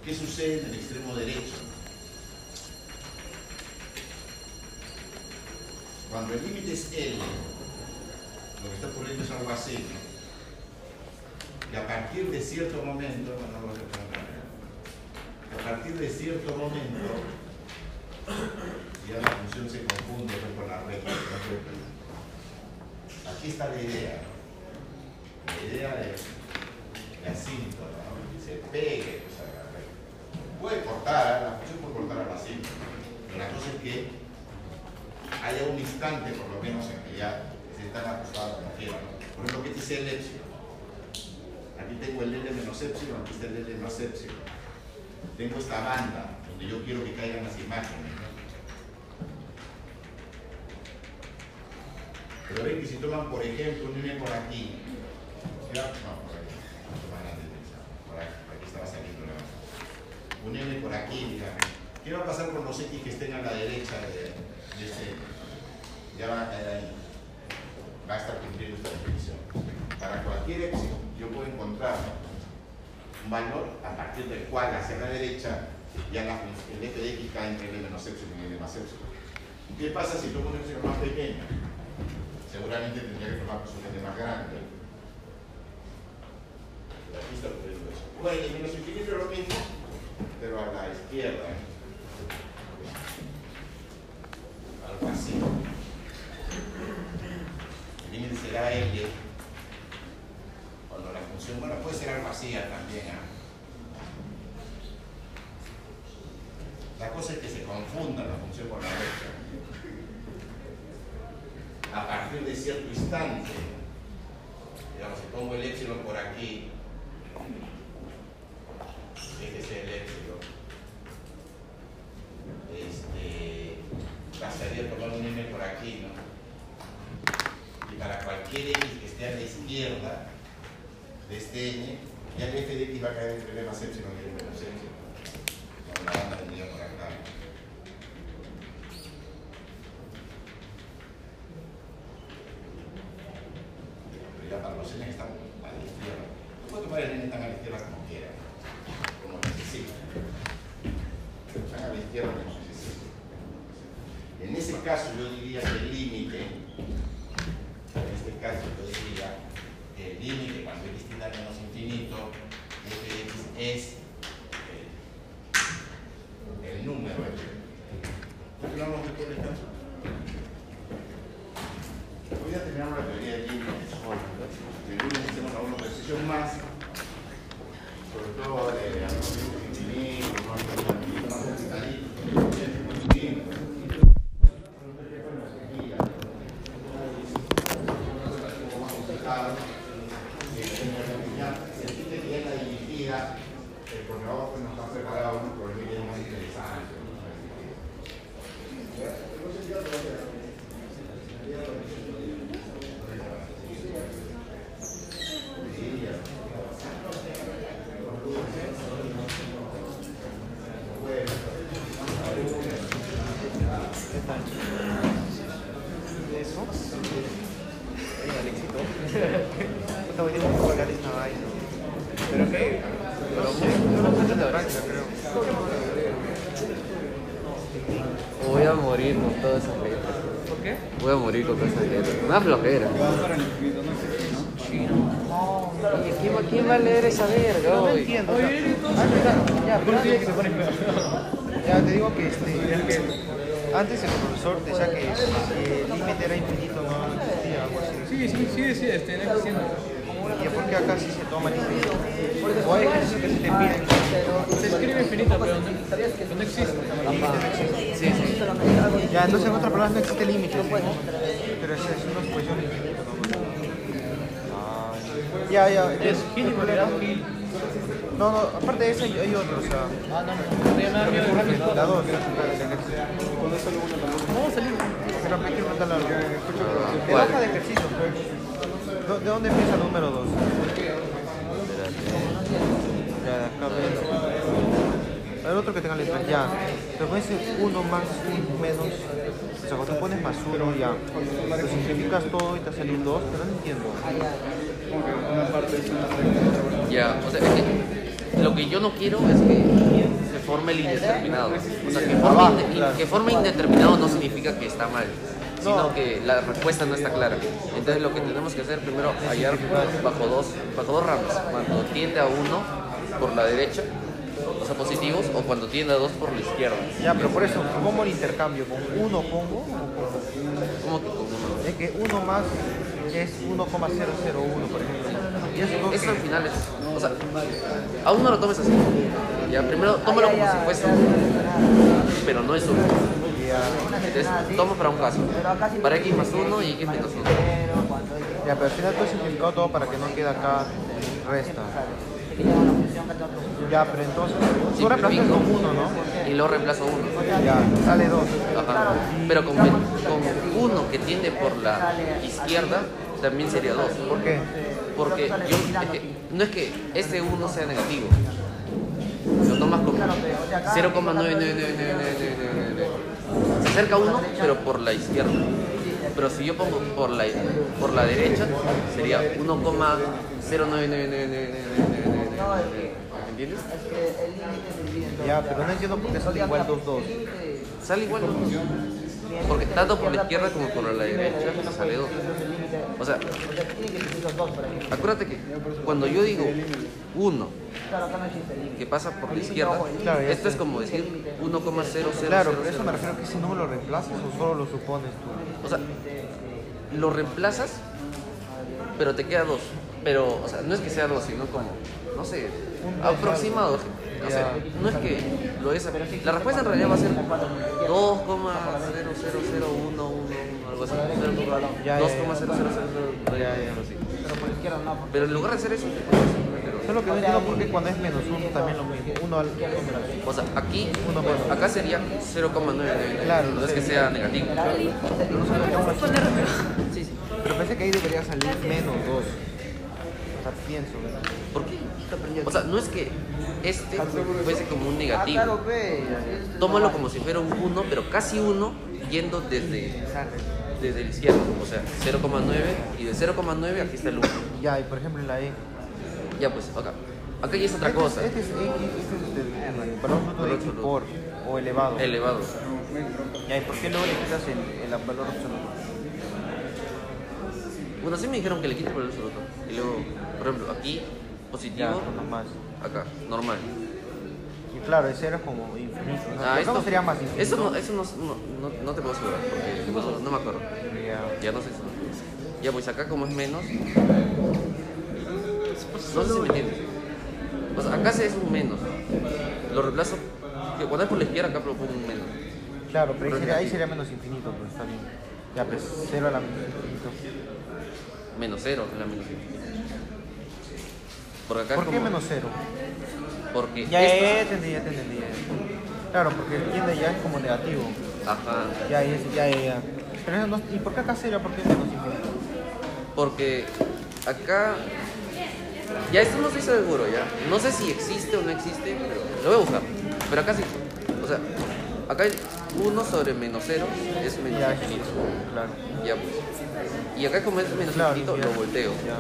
S1: ¿Qué sucede en el extremo derecho? Cuando el límite es L, lo que está ocurriendo es algo así. Y a partir de cierto momento, no, no a partir de cierto momento, ya la función se confunde con la recta. Aquí está la idea. La idea de, de asíntota, ¿no? que se pegue a la. Puede cortar, la función puede cortar a la asíntota, pero la cosa es que haya un instante, por lo menos, en que ya se están ajustadas como quieran. ¿no? Por ejemplo, ¿qué dice el epsilon? Aquí tengo el L menos epsilon, aquí está el L más epsilon. Tengo esta banda donde yo quiero que caigan las imágenes. ¿no? Pero ven que si toman, por ejemplo, un por aquí, no, por aquí, más grande, por aquí, por aquí estaba saliendo la un N por aquí, digamos. ¿Qué va a pasar con los X que estén a la derecha de, de este? Ya van a caer ahí. Va a estar cumpliendo esta definición. Para cualquier epsilon, yo puedo encontrar un valor a partir del cual hacia la derecha ya la, el f de x cae entre L menos epsilon y L más epsilon. ¿Qué pasa si tomo un epsilon más pequeño? Seguramente tendría que tomar un L más grande. Aquí está eso. Bueno, el menos infinito es lo mismo, pero a la izquierda. Instante,
S3: morir con. Una flojera. Oye, ¿quién va, quién va a leer esa verga?
S2: No
S3: hoy?
S2: entiendo. o sea, ah, verdad, ya, pero antes- Ya te digo que este, antes el profesor decía que si el límite era infinito no existía, algo así.
S4: Sí, sí, sí, sí, este, no existiendo.
S2: ¿Y por qué acá sí se toma el infinito? O hay ejercicios que se te piden.
S4: Se escribe infinito, pero no, pero no existe.
S3: Sí, sí.
S2: Ya, entonces en otras palabras no existe límite. ¿sí? Pero es, es una suposición de infinito. ¿no? Ay. Ya, ya.
S4: Es Gil y. Gil.
S2: No, no, aparte de eso hay, hay otro, o sea.
S4: Ah, no, no, nada de.
S2: La dos, la
S4: a salir.
S2: Quiero preguntarle algo.
S3: Ah,
S2: El hoja de ejercicio, pues. ¿De dónde empieza el número 2? Ya, acá. El otro que tenga letras, ya. Te pones 1 más 1 menos. O sea, cuando te pones más 1, ya. Lo simplificas todo y te sale un 2, pero no entiendo.
S3: Ya, o sea, es que lo que yo no quiero es que se forme el indeterminado. O sea, que que forme indeterminado no significa que está mal, sino
S2: No.
S3: que la respuesta no está clara. Entonces lo que tenemos que hacer primero hallar bajo dos, bajo dos ramas. Cuando tiende a uno por la derecha, o sea, positivos, o cuando tiende a dos por la izquierda.
S2: Ya, pero por eso, ¿cómo el intercambio? ¿Con 1 pongo?
S3: ¿Cómo que con uno?
S2: Es que 1 más es 1,001, por ejemplo. Y eso es
S3: Eso al final es. O sea, aún no lo tomes así. Ya, primero tómalo como si fuese pero no es uno. Entonces, toma para un caso. Para x más 1 y x menos 1.
S2: Ya, pero al final tú has simplificado todo para que no quede acá resta. Ya, pero entonces tú reemplazas con 1, ¿no?
S3: Y luego reemplazo 1.
S2: Ya, sale 2.
S3: Ajá. Pero con, con uno que tiende por la izquierda también sería 2.
S2: ¿Por qué?
S3: Porque yo, es que, no es que este 1 sea negativo. Lo tomas como 0,99999. Se acerca 1, pero por la izquierda. Pero si yo pongo por la, por la derecha, sería 1,0999999. ¿Entiendes?
S2: Ya, pero no entiendo por qué sale igual 2, 2.
S3: Sale igual. Porque tanto por la izquierda como por la derecha sale 2. O sea, acuérdate que cuando yo digo 1 que pasa por la izquierda, esto es como decir 1,0000.
S2: Claro, pero eso me refiero a que ese número lo reemplazas o solo lo supones tú.
S3: O sea, lo reemplazas, pero te queda 2. Pero, o sea, no es que sea 2, sino como, no sé, aproximado. O sea, no es que lo es. La respuesta en realidad va a ser 2,0000111, algo así.
S2: Ya, ya, ya.
S3: 2,00001,
S2: Ya, ya.
S3: algo así. Pero en lugar de hacer eso,
S2: Solo que no entiendo por qué cuando es menos 1 también lo mismo. 1 al
S3: o sea, aquí,
S2: Uno menos.
S3: acá sería 0,999.
S2: Claro,
S3: no es que sea negativo.
S2: Pero pensé que ahí debería salir menos 2. O sea, pienso. ¿verdad?
S3: ¿Por qué? O sea, no es que este fuese como un negativo. Tómalo como si fuera un 1, pero casi 1 yendo desde, desde la izquierda. O sea, 0,9 y de 0,9 aquí está el 1.
S2: Ya, y por ejemplo la E.
S3: Ya pues, acá. Acá ya es otra
S2: Este es-
S3: cosa.
S2: Este es X, este es el, el valor por o elevado.
S3: Elevado.
S2: Ya, ¿y por qué luego le quitas el, el valor absoluto?
S3: Bueno, sí me dijeron que le quite el absoluto. Y luego, por ejemplo, aquí, positivo,
S2: más.
S3: acá, normal.
S2: Y claro, ese era como infinito. ¿no?
S3: Ah,
S2: ¿Cómo sería más infinito?
S3: Eso no, eso no, no, no- no te puedo asegurar, porque no, no me acuerdo.
S2: Ya.
S3: Ya no sé si Ya pues acá como es menos,
S2: No sé si me entiendes. O sea, acá se es un menos. Lo reemplazo. Que cuando es por la izquierda, acá propongo un menos.
S3: Claro, pero ahí sería, ahí sería menos infinito, pues está bien. Ya, pues cero a la menos infinito.
S2: Menos cero es la menos infinito. Porque acá
S3: ¿Por qué
S2: como-
S3: menos cero?
S2: Porque
S3: Ya,
S2: esta-
S3: ya, entendí, ya te entendí. Claro, porque el tiende ya es como negativo.
S2: Ajá.
S3: Ya, ya, ya, ya. ya. Pero no, ¿Y por qué acá cero? ¿Por qué menos infinito?
S2: Porque acá. Ya esto no estoy seguro, ya. No sé si existe o no existe, pero lo voy a buscar. Pero acá sí. O sea, acá hay 1 sobre menos 0 es menos
S3: Ya,
S2: infinito.
S3: claro.
S2: Ya pues. Y acá como es menos
S3: Claro,
S2: infinito,
S3: ya.
S2: lo volteo.
S3: Ya.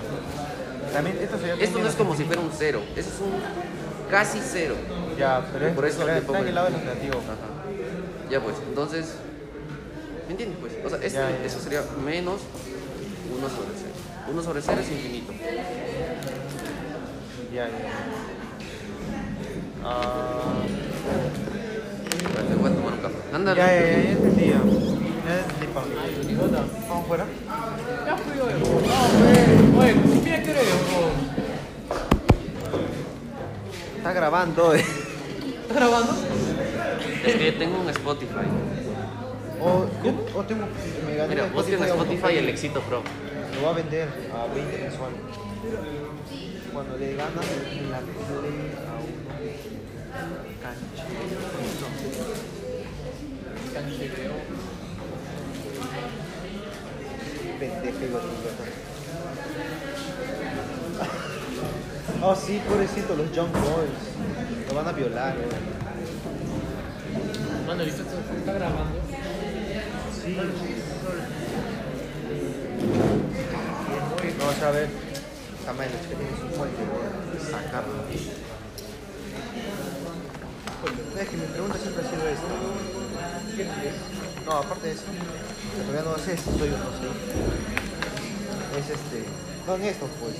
S3: También esto sería
S2: Esto no es como si fuera un 0, eso es un casi 0.
S3: Ya, pero es
S2: Por eso
S3: está, en el lado.
S2: Ajá. Ya pues, entonces. ¿Me entiendes? Pues, o sea, este-
S3: Ya, ya.
S2: eso sería menos 1 sobre 0. 1 sobre 0 es infinito.
S3: Ya, ya. Ah,
S2: Espérate, voy a tomar un café. Ándale.
S3: ya, ya, ya, ya. Vamos fuera.
S4: Ya fui hoy. No, güey. Oye, si quieres creer, bro.
S3: Está grabando, eh.
S4: ¿Estás grabando?
S2: Es que tengo un Spotify.
S3: O, o tengo. Me gané
S2: Mira,
S3: a un
S2: Spotify el Éxito Pro.
S3: Lo voy a vender a 20 mensual. Cuando le ganas en la play a uno. Canchero.
S4: Canchereo.
S3: Pendejo y Oh, sí, pobrecito, los Young Boys. Lo van a violar, eh.
S4: Mano, ahorita está está grabando.
S3: Sí. Vamos a ver. Esta madre que tiene su fuente, voy a sacarlo. Es que mi pregunta siempre ha sido esta. No, aparte de eso, todavía no sé si soy o no soy. Es este. No en esto, pues.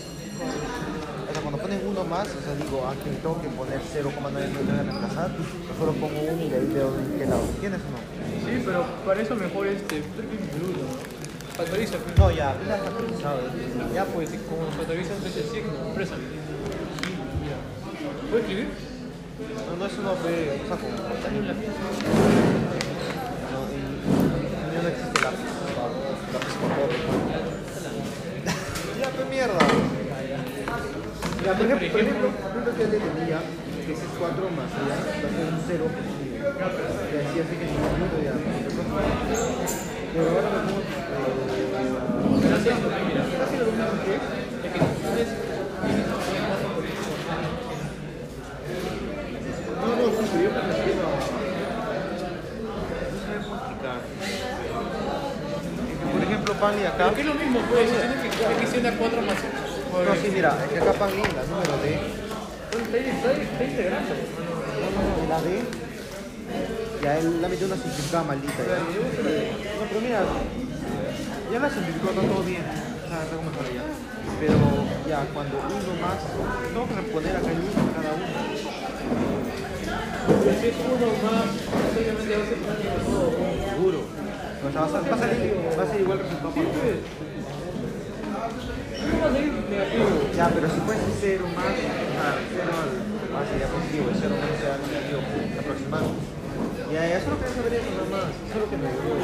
S3: O sea, cuando ponen uno más, o sea, digo, aquí tengo que poner 0,9 no voy a reemplazar, solo pongo uno y de ahí veo en qué lado. ¿Entiendes o no?
S4: Sí, pero para eso mejor este. ¿no? Factoriza, pues.
S3: No, ya, ya está.
S4: Ya, pues, como factoriza es el signo. Mira. ¿Puedes escribir?
S3: No, no es uno B, o sea, como
S4: Dame un lápiz.
S3: No, y, y ya, qué mierda. Ya, por ejemplo, por que le tenía que es 4 más allá, ser un 0 Y así, que ya. Pero ahora. Eh. No, no, yo me refiero a. No sé cómo explicar. Acá.
S4: Pero que es lo mismo, pues. Si tienes que X tiende a 4 más.
S3: No, sí, mira, es que acá Pali, la número D.
S4: Está integrando.
S3: No, la D. Ya él la metió una simplificada maldita ya. No, pero mira, ya la simplificó, está todo bien. O sea, está como. Pero ya, cuando uno más, tengo que reponer acá el uno cada uno.
S4: Si es uno más, obviamente va a ser todo.
S3: Seguro. O sea, va a, salir, va a ser igual resultado para. Ya, pero si fuese cero más, o sea, cero al, ah, sería positivo, y cero menos sería negativo, aproximado. Ya, ya, solo quería saber eso nada más, solo que me dio.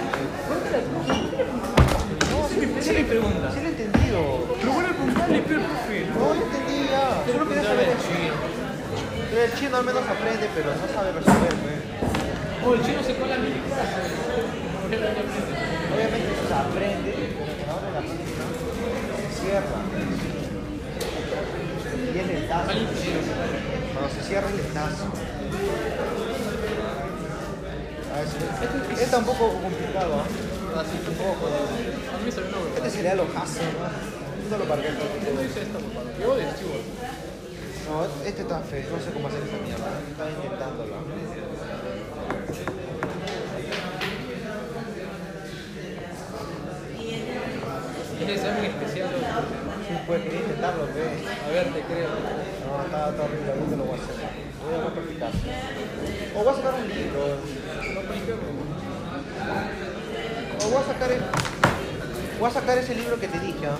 S3: No, sí,
S4: es mi pregunta.
S3: sí lo he entendido.
S4: Pero bueno, preguntarle, pero.
S3: No, lo entendí ya, solo quería saber eso. el chino al menos aprende, pero no sabe resolver, pues.
S4: Oh, el chino se cola mi clase.
S3: Obviamente o sea, aprende, pero hora de la práctica se cierra. Y es lentazo. Cuando se cierra es lentazo. A ver, si- Está un poco complicado.
S4: Así un poco. A mí me salió una
S3: Este sería lo hace, ¿no? No lo parqué.
S4: ¿Qué dice esta, por favor? Yo.
S3: No, este está feo, no sé cómo hacer esa mierda. Estaba intentándolo.
S4: Es examen especial. ¿no?
S3: Sí, pues quería intentarlo.
S4: A ver, te creo.
S3: No, está, está horrible, ahorita lo voy a hacer. Voy a practicar. O voy a sacar un libro.
S4: No apliquemos.
S3: O voy a sacar el, voy a sacar ese libro que te dije, ¿ah?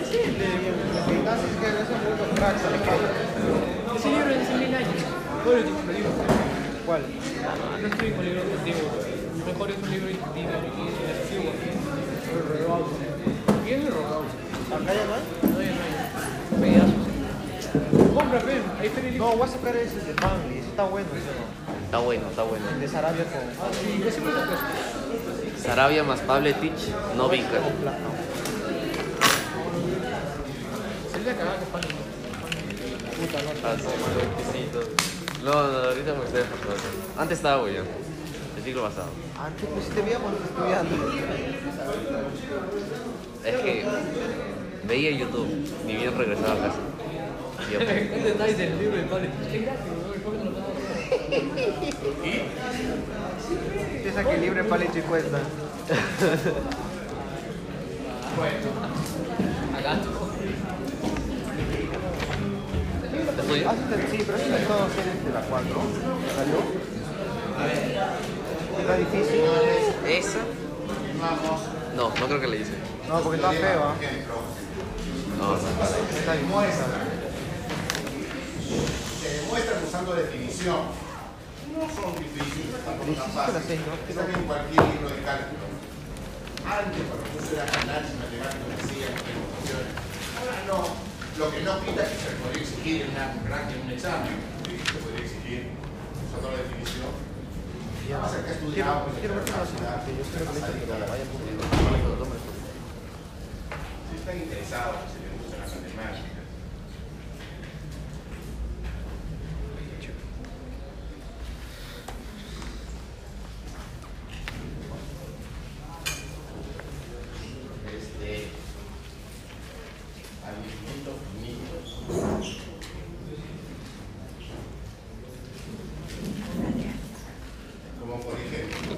S4: Es el de...
S3: Que es un mundo crack, ¿sale qué?
S4: Ese libro es de 100.000 años. Todo el último libro.
S3: ¿Cuál?
S4: No estoy con libros antiguos. Mejor es un libro antiguo. El robado. ¿Qué es el robado?
S3: ¿Acá ya no hay?
S4: No, ya no hay. Compra, ven. Ahí está.
S3: No, voy a sacar ese de ese está bueno, ese no.
S2: Está bueno, está bueno.
S3: El de Sarabia con...
S4: Ah, sí, ese me lo cuesta.
S2: Sarabia más Pavletic, no Vinca.
S4: Se le acaba con pan.
S3: Puta, no.
S2: Ah, sí. No, no, ahorita me estoy pasando. Antes estaba bueno. El siglo pasado.
S3: Antes pues te veíamos estudiando.
S2: Es que veía YouTube, ni bien regresaba a casa. Y yo,
S4: El detalle del libro de padre. Es gratis, ¿no? El pobre no lo paga.
S3: Piensa que libre paliche cuesta.
S4: Acá.
S2: ¿Te fui?
S3: Ah, sí, sí, pero eso es todo series de la 4. ¿Salió? Está difícil.
S2: ¿Esa? No, no creo que le hice.
S3: No, porque está feo, ¿ah?
S1: Se demuestran usando definición. No son difíciles, tampoco tan. Están en cualquier libro de cálculo. Antes, cuando yo análisis matemático, me hacían funciones. Ahora no. Lo que no quita es que se podría exigir en en un examen. Se podría exigir usando la definición. Que
S3: que
S1: Si están interesados, se les gustan las matemáticas. Este, al infinito finito. Como por ejemplo,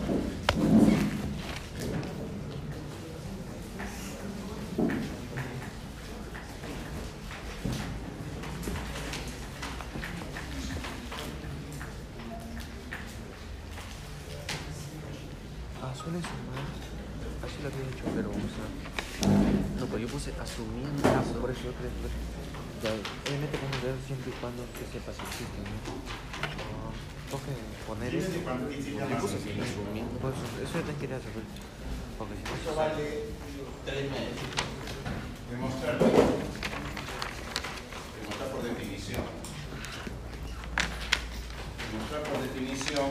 S3: Ah, suele sumar. Así lo había hecho, pero vamos a...
S2: No, pero yo puse asumiendo
S3: Ah,
S2: eso.
S3: por eso yo creo que... Ya, obviamente con el dedo siempre y cuando que sepas el sitio, ¿no? Ah, toque poner esto.
S1: cuando hiciste
S2: Yo
S1: más
S2: puse
S1: o menos.
S2: asumiendo.
S3: Pues eso yo te quería saber. Porque si no...
S1: Eso vale tres meses. Demostrar. Demostrar por definición. Demostrar por definición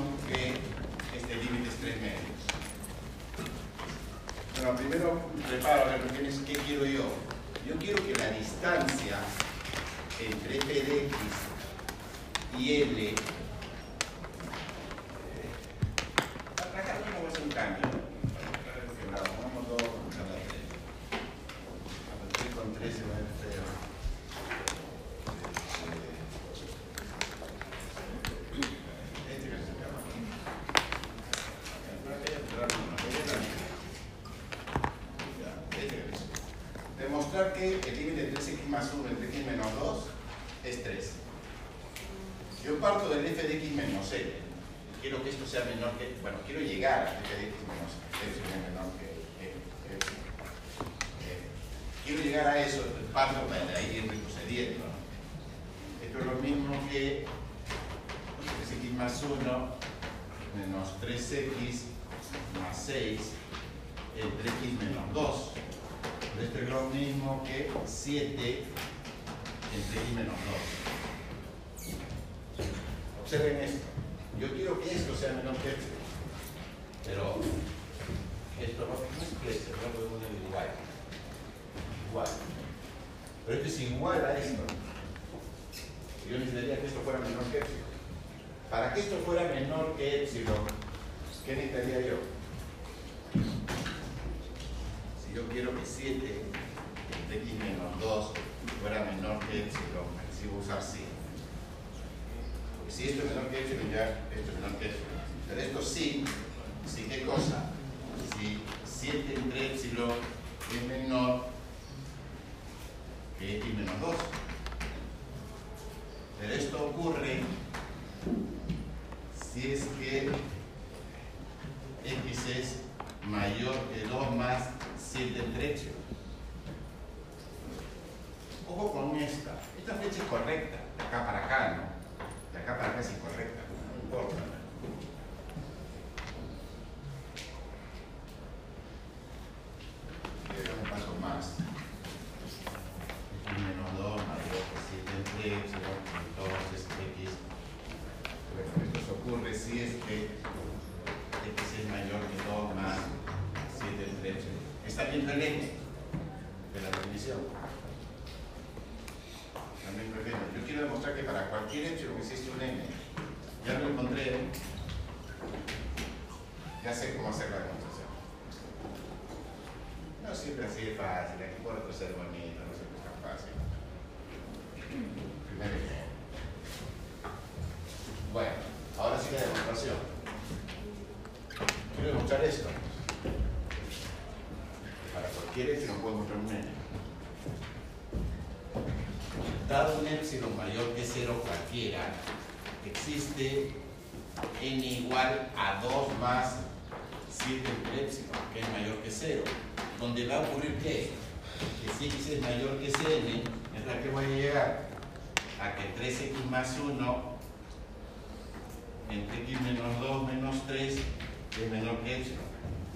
S1: es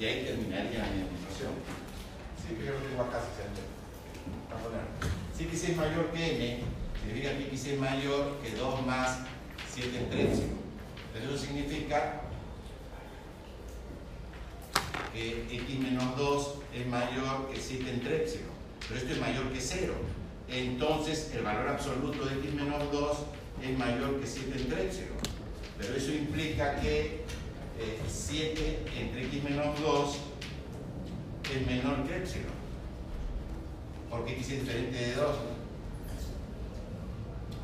S1: y ahí terminaría mi demostración. Sí, que yo lo tengo acá, si se Sí que es mayor que n, significa que x es mayor que 2 más 7 en trénsimo. Eso significa que x menos 2 es mayor que 7 en trénsimo, pero esto es mayor que 0. Entonces el valor absoluto de x menos 2 es mayor que 7 en trénsimo, pero eso implica que eh, 7 entre x menos 2 es menor que epsilon. Porque x es diferente de 2.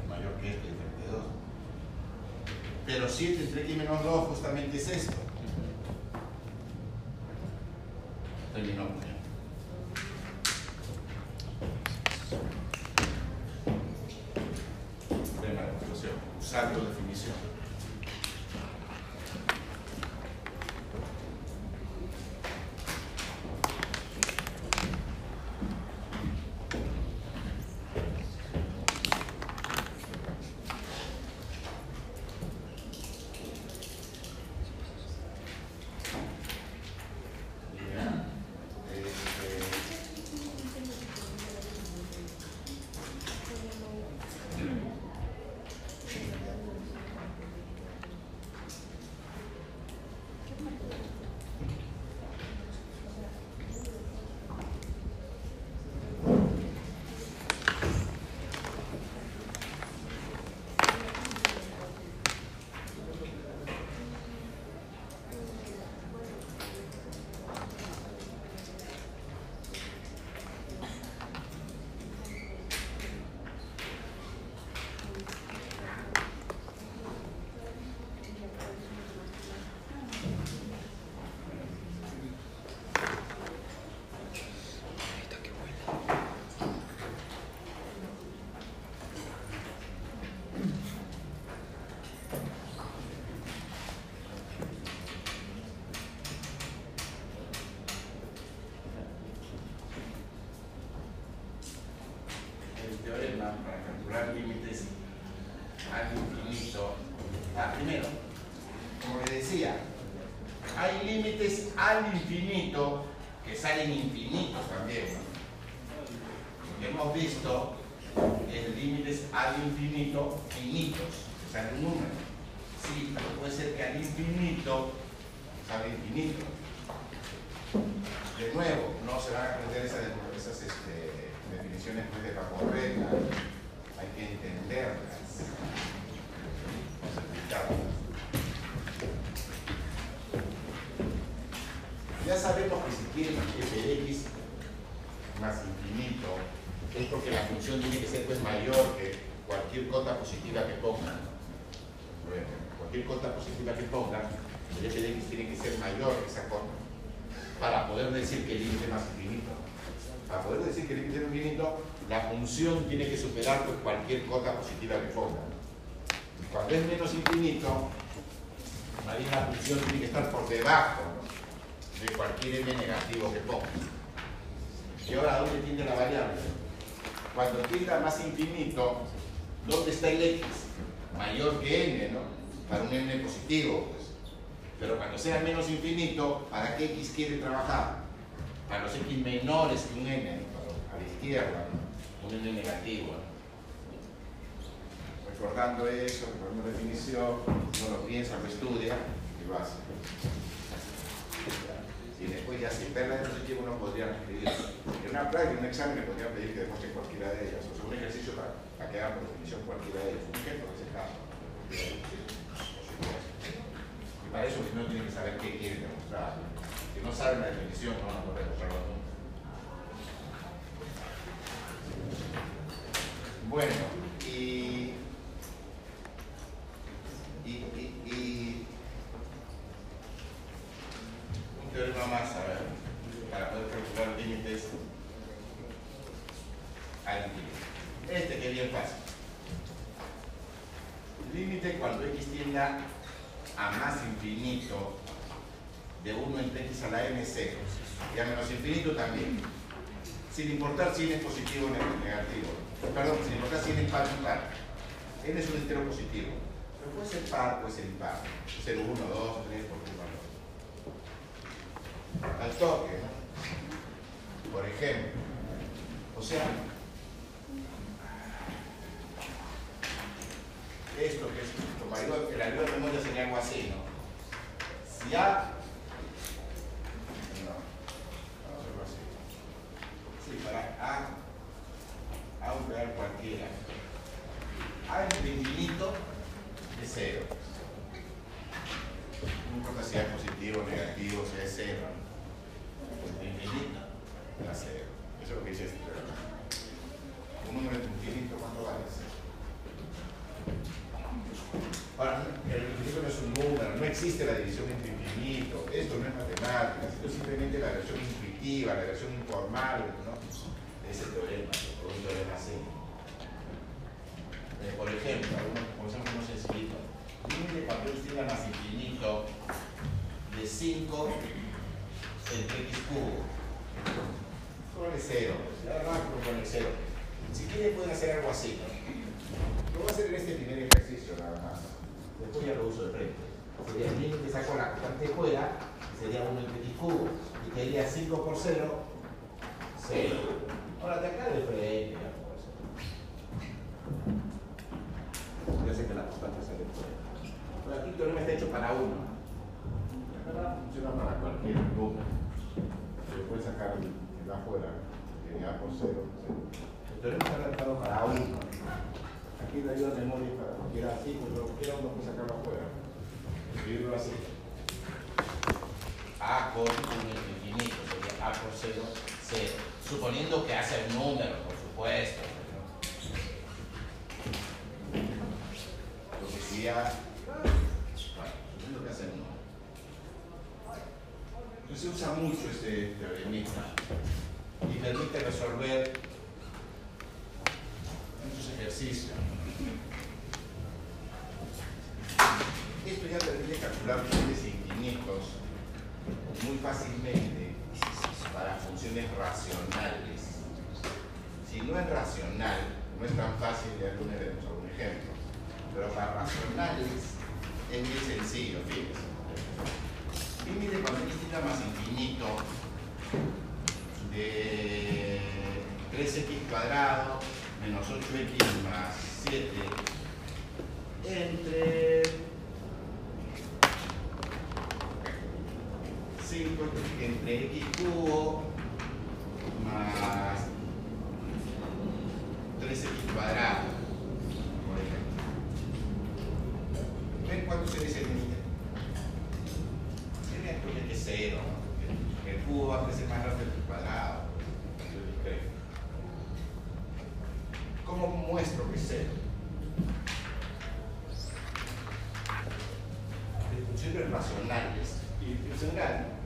S1: Es mayor que este, diferente de 2. Pero 7 entre x menos 2 justamente es esto. Terminamos ya. Tema de conclusión. Salto definición. tiene que estar por debajo de cualquier m negativo que ponga. Y ahora, ¿dónde tiende la variable? Cuando tienda más infinito, ¿dónde está el x? Mayor que n, ¿no? Para un n positivo, pues. Pero cuando sea menos infinito, ¿para qué x quiere trabajar? Para los x menores que un n, ¿no? a la izquierda, ¿no? un n negativo. Recordando eso, recordando la definición, no lo piensa, lo estudia, y después ya si perla de positivo uno podría escribir. En una práctica, en un examen le podría pedir que demuestre cualquiera de ellas. O sea, un ejercicio para, que haga por definición cualquiera de ellas. Un ejemplo ese caso. Y para eso uno tiene que saber qué quiere demostrar. Si no sabe la definición, no van a poder demostrarlo nunca. Bueno, y, y teorema más, a ver, para poder calcular límites al infinito. Este que es bien fácil. Límite cuando x tienda a más infinito de 1 entre x a la n 0 y a menos infinito también. Sin importar si n es positivo o negativo. Perdón, sin importar si n es par o impar. N es un entero positivo. Pero puede ser par, puede ser impar. 0, 1, 2, 3, por ejemplo al toque ¿no? por ejemplo o sea esto que es como algo, el algo de memoria sería algo así, ¿no? Si A no, vamos a hacerlo así. Sí, para A A un real cualquiera. A en el infinito es cero. No importa si es positivo o negativo, si es cero. El infinito da cero. Eso es lo que dice este Un número infinito, ¿cuánto vale? Ahora, el infinito no es un número, no existe la división entre infinito, esto no es matemática, esto es simplemente la versión intuitiva, la versión informal ¿no? de ese teorema, o un teorema así. Eh, por ejemplo, comenzamos con uno sencillito. Límite cuando tiene más infinito de 5 entre x cubo. Pone 0, ya abajo pone 0. Si quiere pueden hacer algo así, ¿no? Lo voy a hacer en este primer ejercicio nada más. Después ya lo uso de frente. Sería el límite, saco la constante fuera, sería 1 entre x cubo. Y quedaría 5 por 0, 0. Ahora de acá de frente, ya por eso. Ya sé que la constante sale fuera. Pero aquí el teorema está hecho para 1. Acá funciona para cualquier número. Se puede sacar el de afuera, que ya por 0. El teorema está adaptado para 1. Aquí le ayuda a memoria para cualquiera así, pues lo que quiera uno puede sacarlo afuera. Escribirlo así. A con un infinito, sería A por 0, 0. Suponiendo que hace un número, por supuesto. ¿no? Lo que sería. Bueno, suponiendo que hace un número. Entonces se usa mucho este teoremita y permite resolver muchos ejercicios. Esto ya permite calcular límites infinitos muy fácilmente para funciones racionales. Si no es racional, no es tan fácil de algún algún ejemplo, pero para racionales es muy sencillo, fíjense. Límite tiende más infinito de 3x cuadrado menos 8x más 7 entre 5 entre x cubo más 3x cuadrado por ejemplo ¿ven cuánto se dice el? Tiene que es cero el cubo va a crecer más rápido que el cuadrado ¿Cómo muestro que es cero? De funciones racionales. Y eh,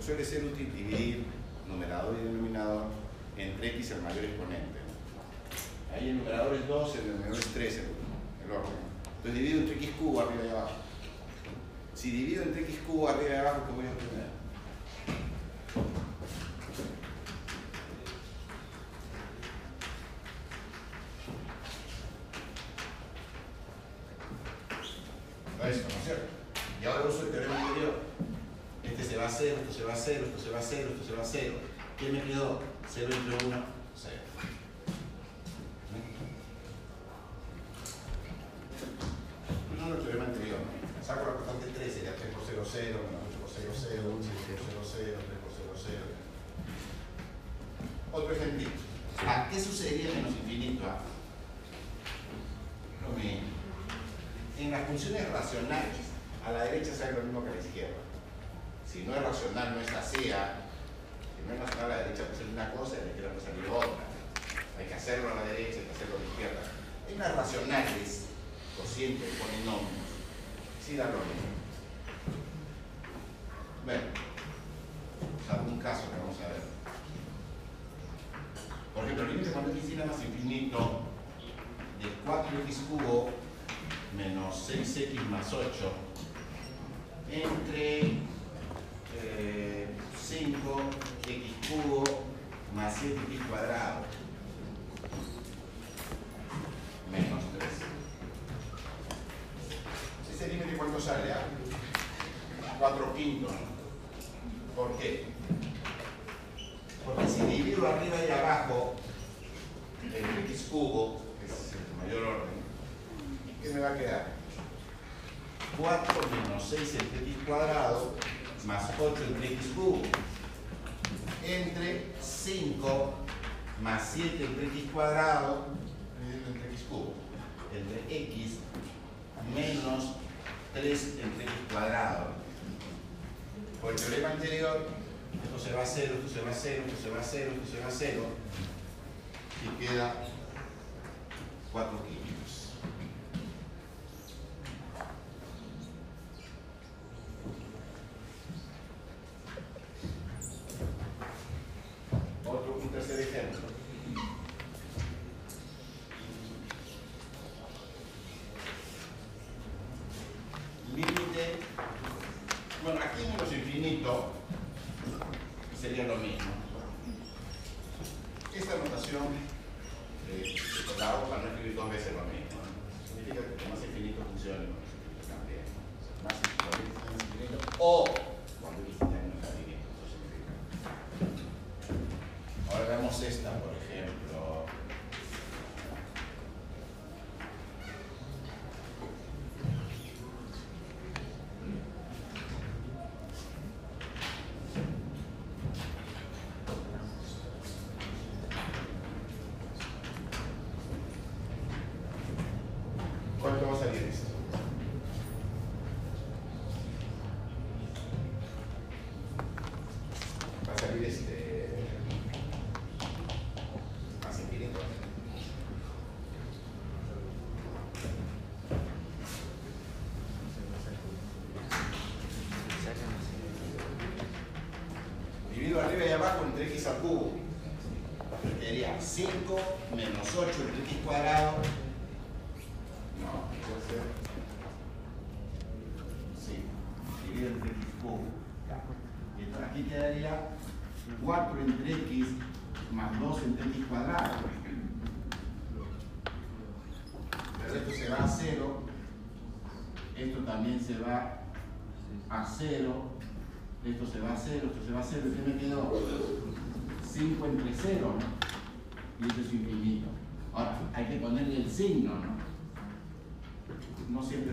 S1: suele ser útil dividir numerador y denominador entre x el mayor exponente. Ahí el numerador es 2, el denominador es 3, el, el orden. Entonces divido entre x cubo arriba y abajo. Si divido entre x cubo arriba y abajo, ¿qué voy a obtener? seven low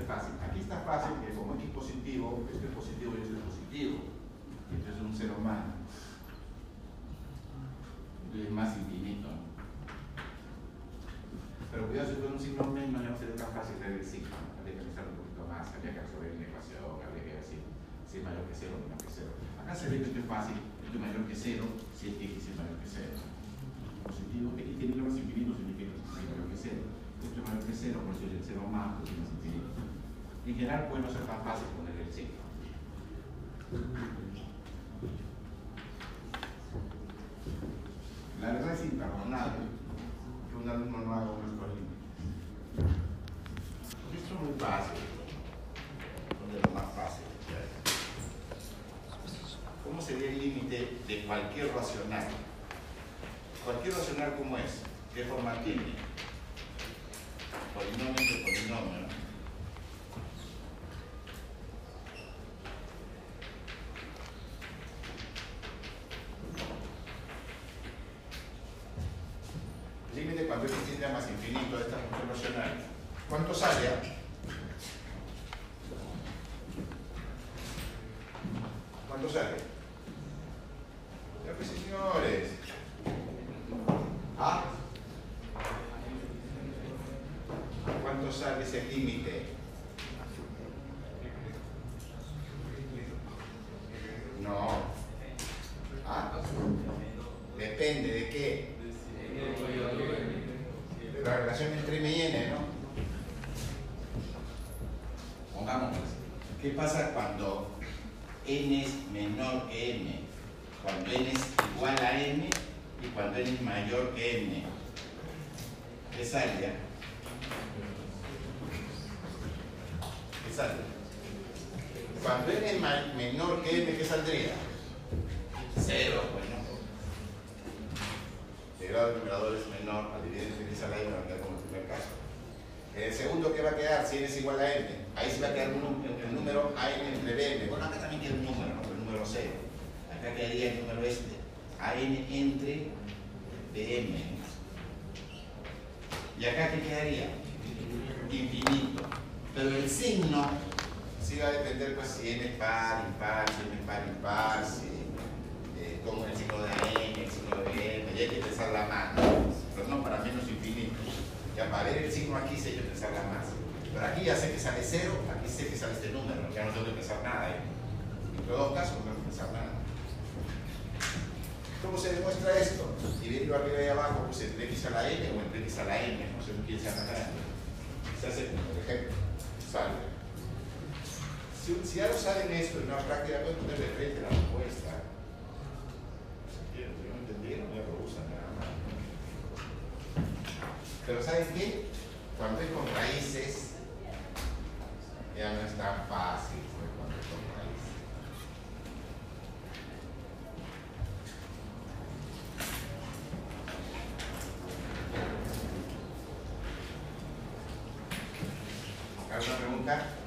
S1: fácil. Aquí está fácil que como esto es positivo, esto es positivo y esto es positivo. entonces es un ser humano. Y es más infinito. Pero cuidado si fuera un signo menos, no va a ser tan fácil leer el signo. Habría que pensar un poquito más, habría que resolver la ecuación, habría que decir si es mayor que cero o menor que cero. Acá se ve que esto es fácil, esto es mayor que cero, si es que x es mayor que cero. Positivo, x tiene más infinito significa que es mayor que cero. Esto es mayor que cero, por eso es el cero más, porque es más infinito en general puede no ser tan fácil poner el signo. La verdad es imperdonable que un alumno no haga un unas columnas. Esto es muy fácil, de lo más fácil. ¿Cómo sería el límite de cualquier racional? Cualquier racional, ¿cómo es? De forma tímida. Polinomio entre polinomio más infinito de esta función racional, ¿cuánto sale? ¿Cuánto sale? Pues señores. ¿Ah? ¿Cuánto sale ese límite? No. ¿Ah? Depende de qué. La relación entre M y N, ¿no? Pongamos, ¿qué pasa cuando N es menor que M? Cuando N es igual a N y cuando N es mayor que N. ¿Qué sale? ¿Qué sale? Cuando N es menor que M, ¿qué saldría? Cero, bueno. El grado numerador es menor, al dividir entre a la M va a quedar como el primer caso. En el segundo, ¿qué va a quedar? Si N es igual a N. Ahí sí va a quedar un, el número AN entre BM. Bueno, acá también queda un número, ¿no? el número 0. Acá quedaría el número este. AN entre BM. ¿Y acá qué quedaría? Infinito. Pero el signo sí va a depender pues si n es par, impar, si n es par, impar, si, eh, como el signo de n, el signo de n, y hay que pensar la mano, pero no para menos infinito. Ya para ver el signo aquí hay que pensar la más. Pero aquí ya sé que sale cero, aquí sé que sale este número, ya no tengo que pensar nada. ¿eh? En los dos casos no tengo que pensar nada. ¿Cómo se demuestra esto? Dividirlo arriba y abajo, pues entre x a la n o entre x a la n, no sé quién se llama Se hace, por ejemplo, sale. Si, si ya lo saben esto en una práctica, pueden poner de frente la respuesta. Entendieron, ya lo usan nada más. Pero ¿saben qué? Cuando es con raíces, ya no es tan fácil pues, cuando es con raíces. ¿Alguna pregunta?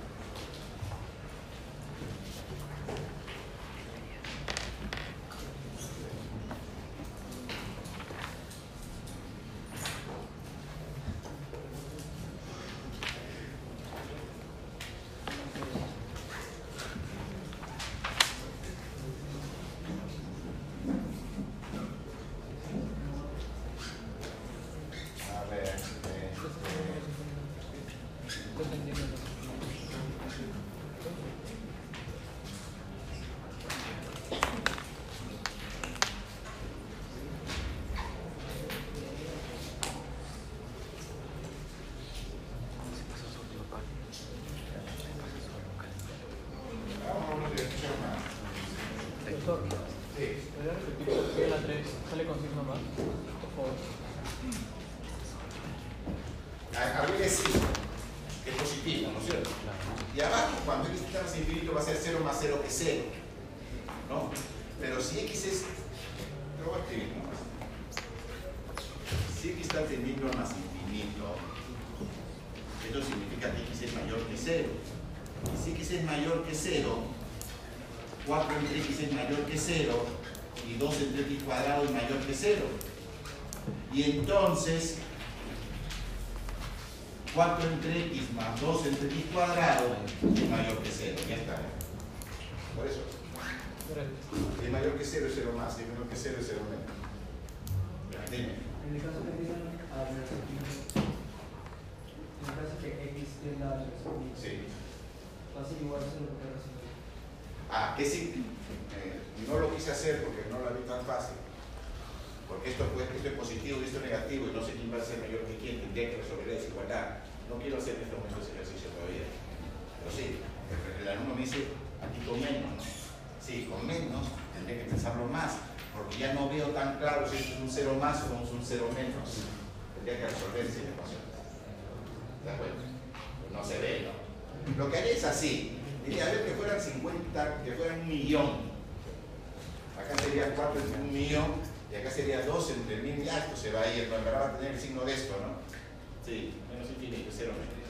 S1: Tendría que resolver la desigualdad. No quiero hacer en este momento ese ejercicio todavía. Pero sí, el, alumno me dice, aquí con menos, ¿no? Sí, con menos tendría que pensarlo más, porque ya no veo tan claro si es un cero más o es un cero menos. Tendría que resolver esa ecuación. ¿De acuerdo? Pues no se ve, ¿no? Lo que haría es así. Diría, a ver que fueran 50, que fueran un millón. Acá sería 4 entre un millón y acá sería 2 entre mil. Ya esto se va a ir, ¿no? En verdad va a tener el signo de esto, ¿no? Sí, menos infinito, cero menos.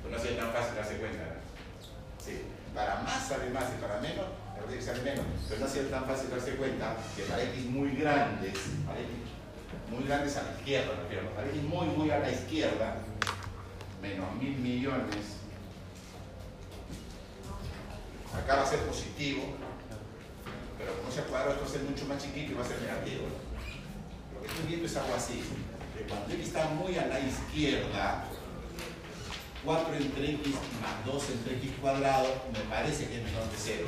S1: Pues no sería tan fácil darse cuenta, ¿no? Sí. Para más sale más y para menos, me parece que sale menos. Pero no sería tan fácil darse cuenta que para X muy grandes, para X muy grandes a la izquierda, los raíces muy, muy a la izquierda, menos mil millones, acá va a ser positivo, pero como sea cuadrado esto va a ser mucho más chiquito y va a ser negativo. Lo que estoy viendo es algo así, que cuando x está muy a la izquierda, 4 entre x más 2 entre x cuadrado me parece que es menor de 0.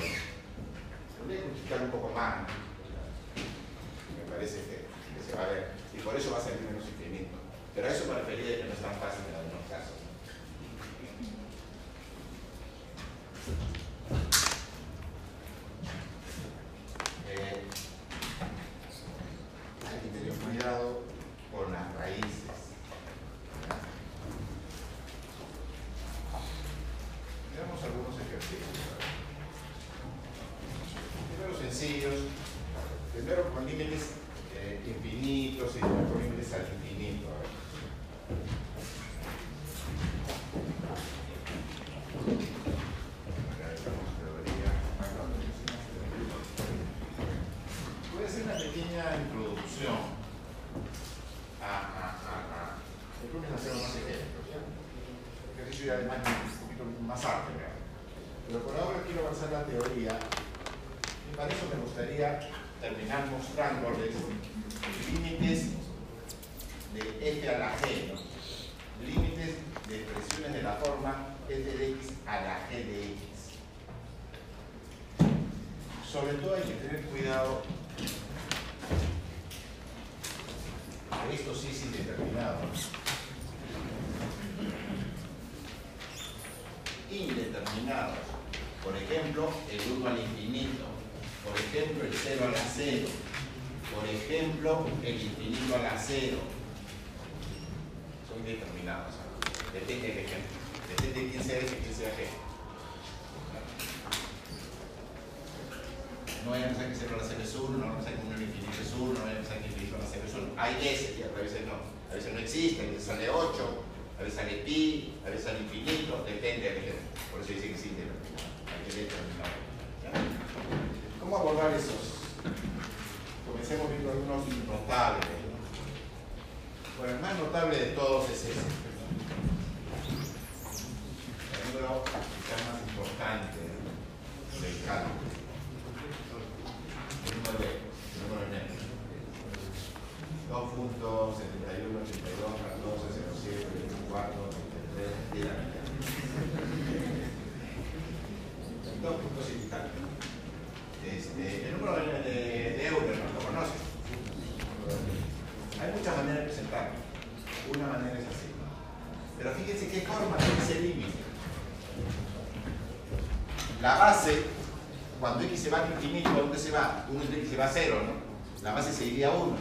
S1: Voy a multiplicar un poco más. Me parece que, se va a ver. Y por eso va a ser menos infinito. Pero eso me refería que no es tan fácil en algunos casos. Hay que tener cuidado con las raíces. Veamos algunos ejercicios. Primero sencillos. Primero con límites eh, infinitos y con límites al infinito. A ver. Acá estamos teoría. Voy a hacer una pequeña introducción a, a, a, a el lunes hacemos más ejemplos, ¿ya? Ya además un poquito más amplio. Pero por ahora quiero avanzar la teoría y para eso me gustaría terminar mostrándoles límites de f a la g, ¿no? límites de expresiones de la forma f de x a la g de x. Sobre todo hay que tener cuidado esto sí es indeterminado. Indeterminados. Por ejemplo, el 1 al infinito. Por ejemplo, el 0 a la 0. Por ejemplo, el infinito a la 0. Son indeterminados. Depende del ejemplo. Depende de quién sea y quién sea G. No vayan a pensar que 0 a la 0 es 1, no vayan a pensar que 1 al infinito es 1, no vayan a pensar que infinito a la 0 es 1. Hay veces y a veces no. A veces no existe, a veces sale 8, a veces sale pi, a veces sale infinito, depende del ejemplo. Por eso dice que es indeterminado. Hay que. ¿Cómo abordar esos? Comencemos viendo algunos notables. Bueno, el más notable de todos es ese. El número quizás más importante del cálculo. El número de, el número de negro. 2.71, 82, 14, 07, 24, 23, 10 a la mitad. Dos puntos y tal. Este, el número de, de, de Euler no lo conoce. Hay muchas maneras de presentarlo. Una manera es así. Pero fíjense qué forma tiene ese límite. La base, cuando x se va al infinito, ¿a dónde se va? 1 entre x se va a 0, ¿no? La base seguiría a 1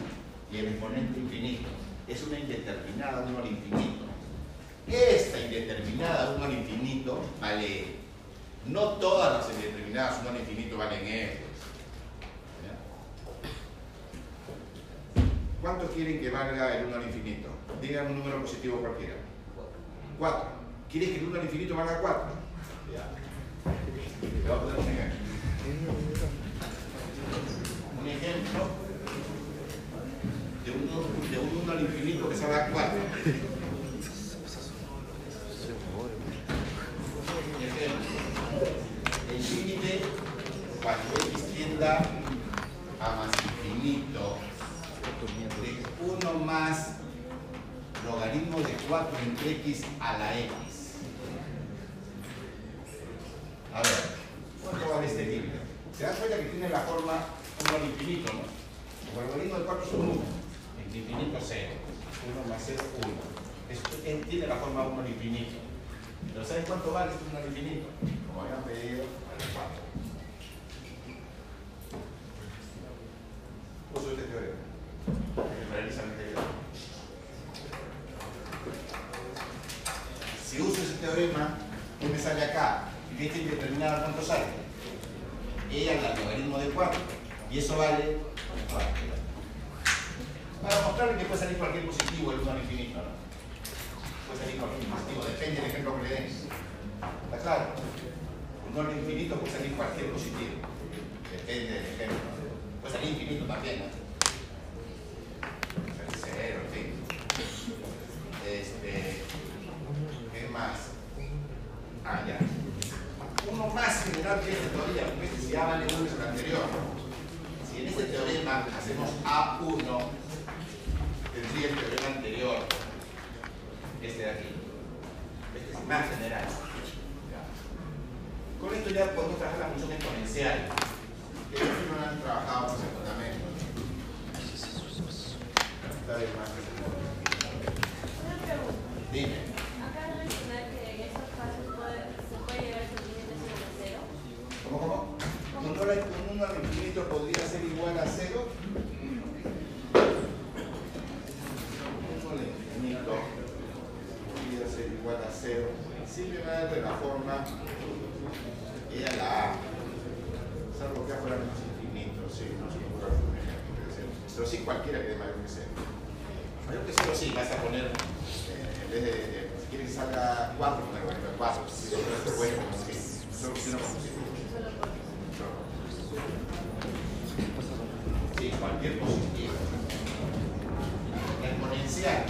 S1: y el exponente infinito. Es una indeterminada 1 al infinito. Esta indeterminada 1 al infinito vale. No todas las indeterminadas 1 al infinito valen esto. ¿Cuánto quieren que valga el 1 al infinito? Digan un número positivo cualquiera. 4. ¿Quieres que el 1 al infinito valga 4? Ya. A 0. Simplemente de la forma y a la A. Salvo que fuera menos infinito, sí, no se me ocurre. Pero sí cualquiera que dé mayor que 0. Mayor que 0 sí, vas a poner, eh, en vez de, si quieres que salga 4, poner bueno, 4. Si no, si no como sí. Sí, cualquier positivo. La exponencial.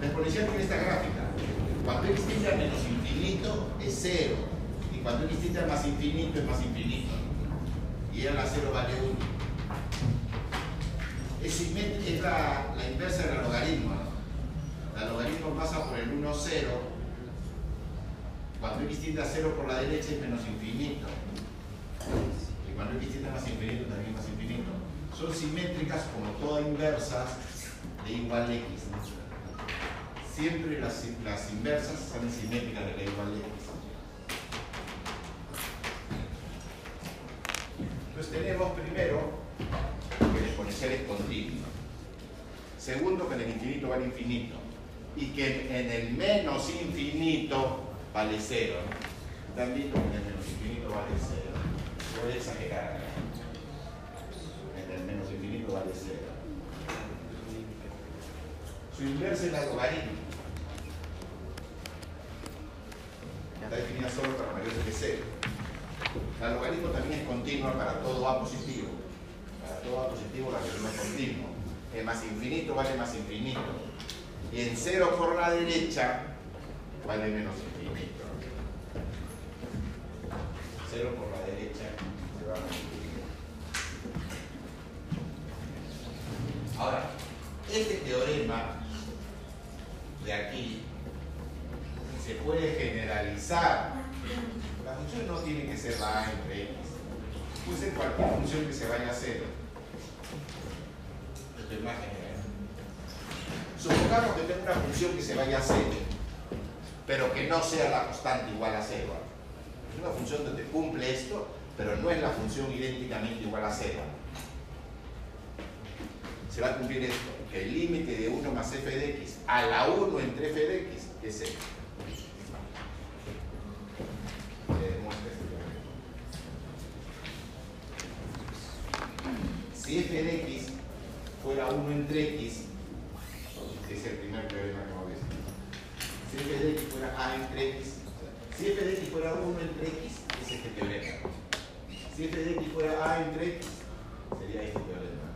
S1: La exponencial tiene esta gráfica. Cuando x tiende a menos infinito es cero. Y cuando x tiende a más infinito es más infinito. Y ahora la cero vale 1. Es, la, la inversa del logaritmo. ¿no? El logaritmo pasa por el 1, 0. Cuando x tiende a 0 por la derecha es menos infinito. Y cuando x tiende a más infinito también es más infinito. Son simétricas como todas inversas de igual x. ¿no? Siempre las, inversas son simétricas de la igual de x. Entonces tenemos primero que el exponencial es continuo. Segundo, que en el infinito vale infinito. Y que en el menos infinito vale cero. ¿no? También que en el menos infinito vale cero. Voy a exagerar. En el menos infinito vale cero. Su inversa es la logaritmo. Está definida solo para mayores que cero. La logaritmo también es continua para todo A positivo. Para todo A positivo la logaritmo es continuo. El más infinito vale más infinito. Y en cero por la derecha vale menos infinito. Cero por la derecha se va a infinito. Ahora, este teorema de aquí se puede generalizar. Función no tiene que ser la A entre X. Puede ser cualquier función que se vaya a más general. Supongamos que tengo una función que se vaya a cero, pero que no sea la constante igual a cero. Es una función donde cumple esto, pero no es la función idénticamente igual a cero. Se va a cumplir esto, que el límite de 1 más f de x a la 1 entre f de x es 0. Se demuestra este teorema. Si f de x fuera 1 entre x, que es el primer teorema que hemos visto. Si f de x fuera a entre x, si f de x fuera 1 entre x, es este teorema. Si f de x fuera a entre x, sería este teorema.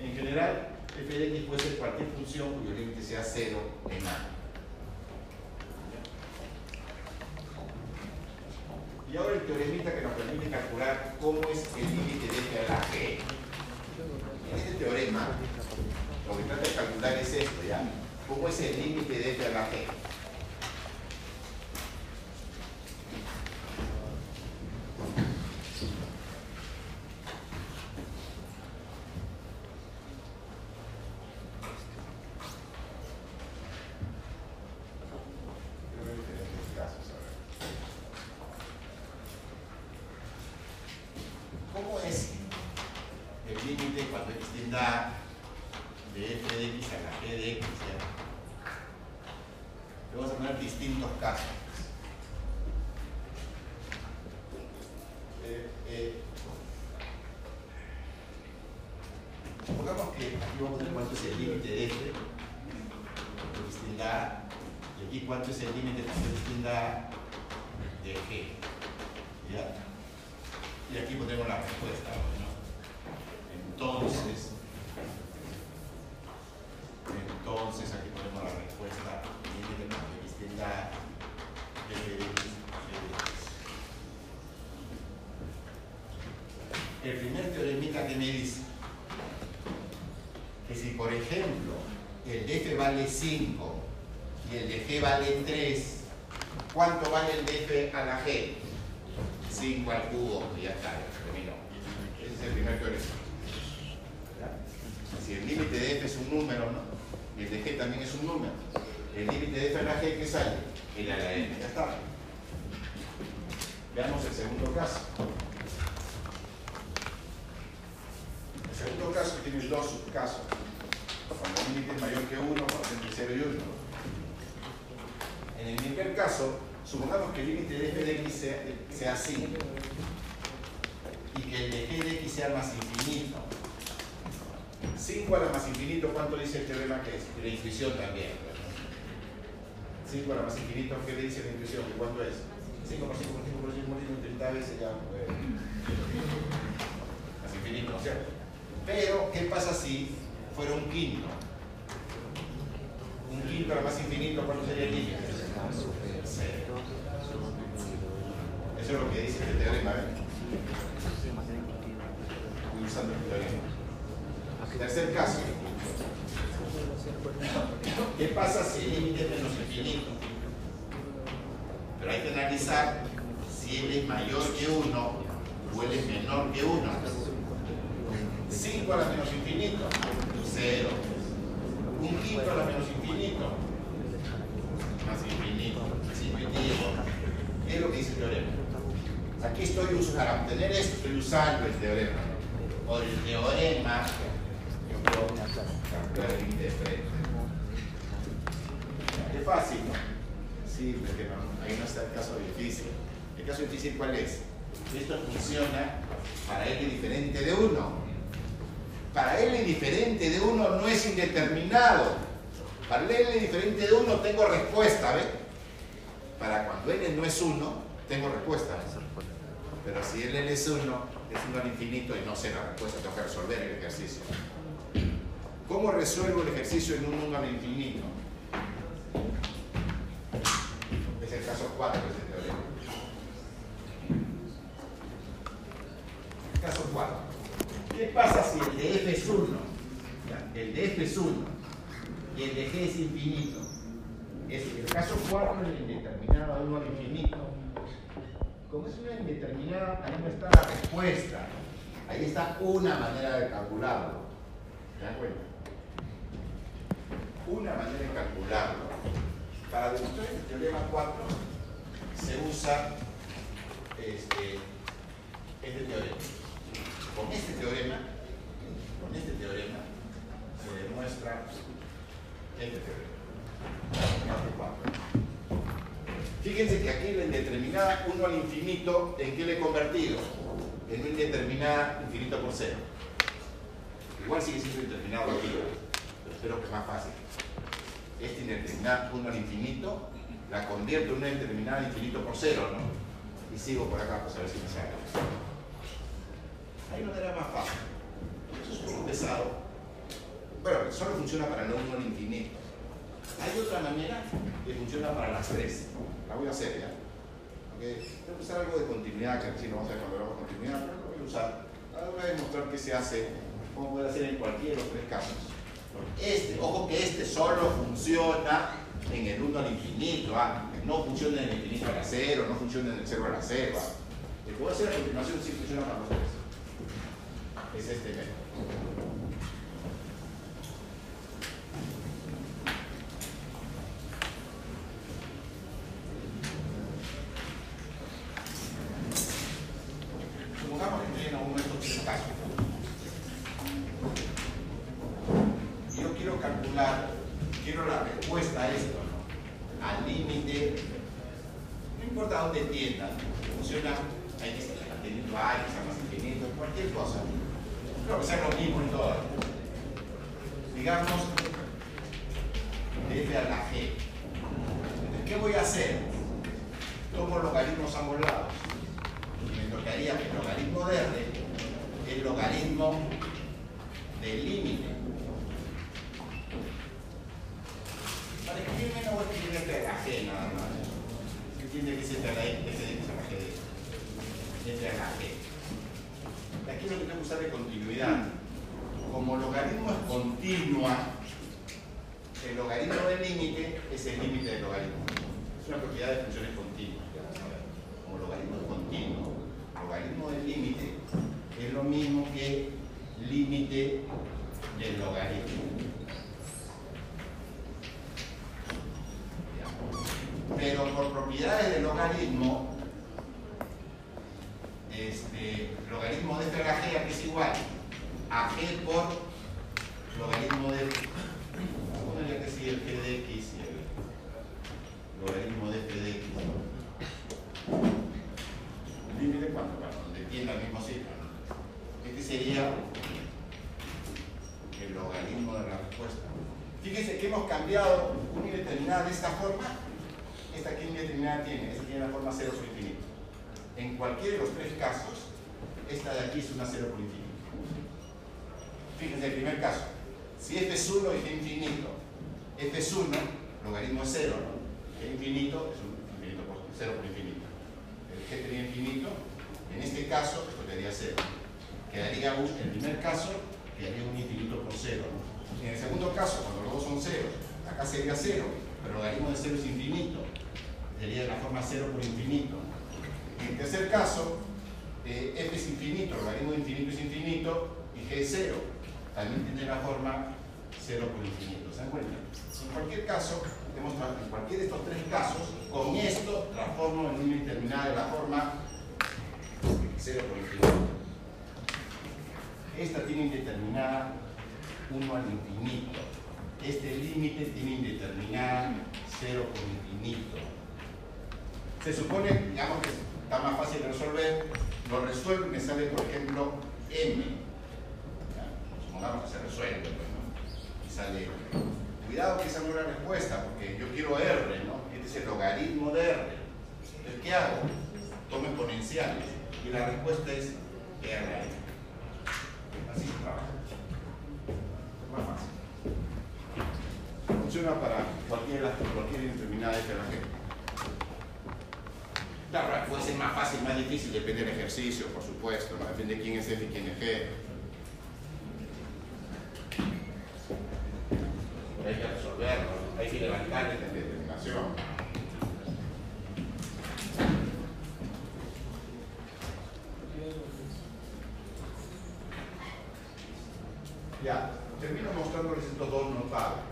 S1: En general, f de x puede ser cualquier función cuyo límite sea 0 en a. Y ahora el teoremita que nos permite calcular cómo es el límite de f a la g. En este teorema, lo que trata de calcular es esto, ¿ya? ¿Cómo es el límite de f a la g? Creo que hay diferentes casos, a ver. ¿Cómo es el límite cuando x tiende a de f de x a la g de x? ¿ya? Le Vamos a poner distintos casos. Eh, eh, supongamos que aquí vamos a ver cuánto es el límite de f cuando x tiende a y aquí cuánto es el límite cuando x tiende a de g. ¿Ya? Y aquí ponemos la respuesta. ¿no? Entonces, entonces aquí ponemos la respuesta. Límite cuando x tiende a f de x, g de x. El primer teoremita que me dice que si por ejemplo el de f vale 5 y el de g vale 3, ¿cuánto vale el de Para cuando L no es 1, tengo respuesta. Pero si L es 1, es 1 al infinito y no sé la respuesta, tengo que resolver el ejercicio. ¿Cómo resuelvo el ejercicio en un 1 al infinito? Es el caso 4 de este teorema. Caso 4. ¿Qué pasa si el de f es 1? ¿Ya? El de f es 1 y el de g es infinito. Es el caso 4 es indeterminado de 1 al infinito. Como es una indeterminada, ahí no está la respuesta. Ahí está una manera de calcularlo. ¿Se dan cuenta? Una manera de calcularlo. Para demostrar el teorema 4 se usa este, este teorema. Con este teorema, con este teorema, se demuestra este teorema. Caso 4. Fíjense que aquí la indeterminada 1 al infinito, ¿en qué le he convertido? En una indeterminada infinito por 0. Igual sigue siendo indeterminado aquí, pero espero que es más fácil. Esta indeterminada 1 al infinito la convierto en una indeterminada infinito por 0, ¿no? Y sigo por acá, pues a ver si me sale. Hay una manera más fácil. Eso es un pesado. Bueno, solo funciona para no 1 al infinito. Hay otra manera que funciona para las tres. La voy a hacer ya. Okay. Voy a usar algo de continuidad, que si no vamos a ver cuando hablamos de continuidad, pero lo voy a usar. Ahora voy a demostrar qué se hace, cómo puede hacer en cualquiera de los tres casos. Este, ojo que este solo funciona en el 1 al infinito, ¿ah? no funciona en el infinito a la 0, no funciona en el 0 a la 0. ¿ah? El que a hacer continuación sí funciona para los tres. Es este método. Supongamos que estoy en uno de estos tres casos. Y yo quiero calcular, quiero la respuesta a esto, ¿no? Al límite, no importa dónde tienda, funciona, hay que estar teniendo A, que sea más infinito, cualquier cosa. Creo que sea lo mismo en todas. Digamos, de f a la g. Entonces, ¿qué voy a hacer? Tomo logaritmos a ambos lados y me tocaría que el logaritmo de R es el logaritmo del límite. Para escribirme no voy a escribir este a la G nada más. Se entiende que es este a la X, este a la G. Este a la G. Aquí lo que tengo que usar de continuidad. Como logaritmo es continua, el logaritmo del límite es el límite del logaritmo. Es una propiedad de funciones continuas. Como logaritmo es continuo, logaritmo del límite es lo mismo que límite del logaritmo. Pero por propiedades del logaritmo, este, logaritmo de f a la g aquí es igual a g por logaritmo de vamos a poner que el g de x y el logaritmo de f de x. Límite cuánto bueno, donde tiene la misma cifra este sería el logaritmo de la respuesta. Fíjense que hemos cambiado una indeterminada de esta forma esta aquí indeterminada tiene esta tiene la forma 0 por infinito en cualquiera de los tres casos, esta de aquí es una 0 por infinito. Fíjense el primer caso. Si f es 1 y g infinito, f es 1, logaritmo es 0, g infinito es un infinito por 0 por infinito. El g sería infinito, en este caso esto quedaría 0. Quedaría un, en el primer caso, quedaría un infinito por 0. En el segundo caso, cuando los dos son 0, acá sería 0, pero el logaritmo de 0 es infinito. Sería de la forma 0 por infinito. En el tercer caso, eh, f es infinito, logaritmo de infinito es infinito y g es 0. También tiene la forma 0 por infinito. ¿Se dan cuenta? En cualquier caso, en cualquier de estos tres casos, con esto transformo en una indeterminada de la forma 0 por infinito. Esta tiene indeterminada 1 al infinito. Este límite tiene indeterminada 0 por infinito. Se supone, digamos que está más fácil de resolver, lo resuelvo y me sale, por ejemplo, m. Supongamos que se resuelve, pues, ¿no? Y sale Cuidado que esa no es la respuesta, porque yo quiero r, ¿no? Este es el logaritmo de r. Entonces, ¿qué hago? Tomo exponenciales y la respuesta es r. Así se trabaja. Más fácil. Funciona para cualquier, cualquier indeterminada f la g. Claro, puede ser más fácil, más difícil, depende del ejercicio, por supuesto, depende de quién es F y quién es G. Hay que resolverlo, hay que levantar esta determinación. Ya, termino mostrándoles estos dos notables.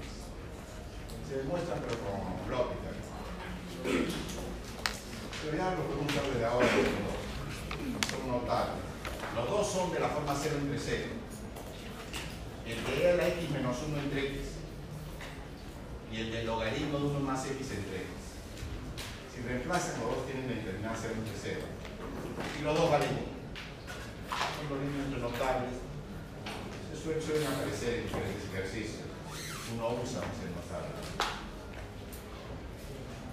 S1: Se demuestran pero con lógica. Ya lo podemos usar desde ahora los dos. Son notables. Los dos son de la forma 0 entre 0. El de e a la x menos 1 entre x. Y el del logaritmo de 1 más x entre x. Si reemplazan, los dos tienen determinada 0 entre 0. Y los dos valen 1. Son los límites notables. Suelen, suelen aparecer en diferentes ejercicios. Uno usa un.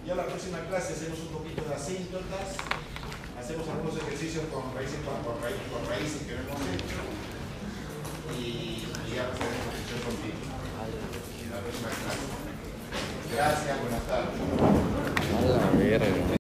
S1: Ya la próxima clase hacemos un poquito de asíntotas, hacemos algunos ejercicios con raíces, con, con raíces, que no hemos hecho y, ya pasaremos función continua en la próxima clase. Gracias, buenas tardes.
S2: A.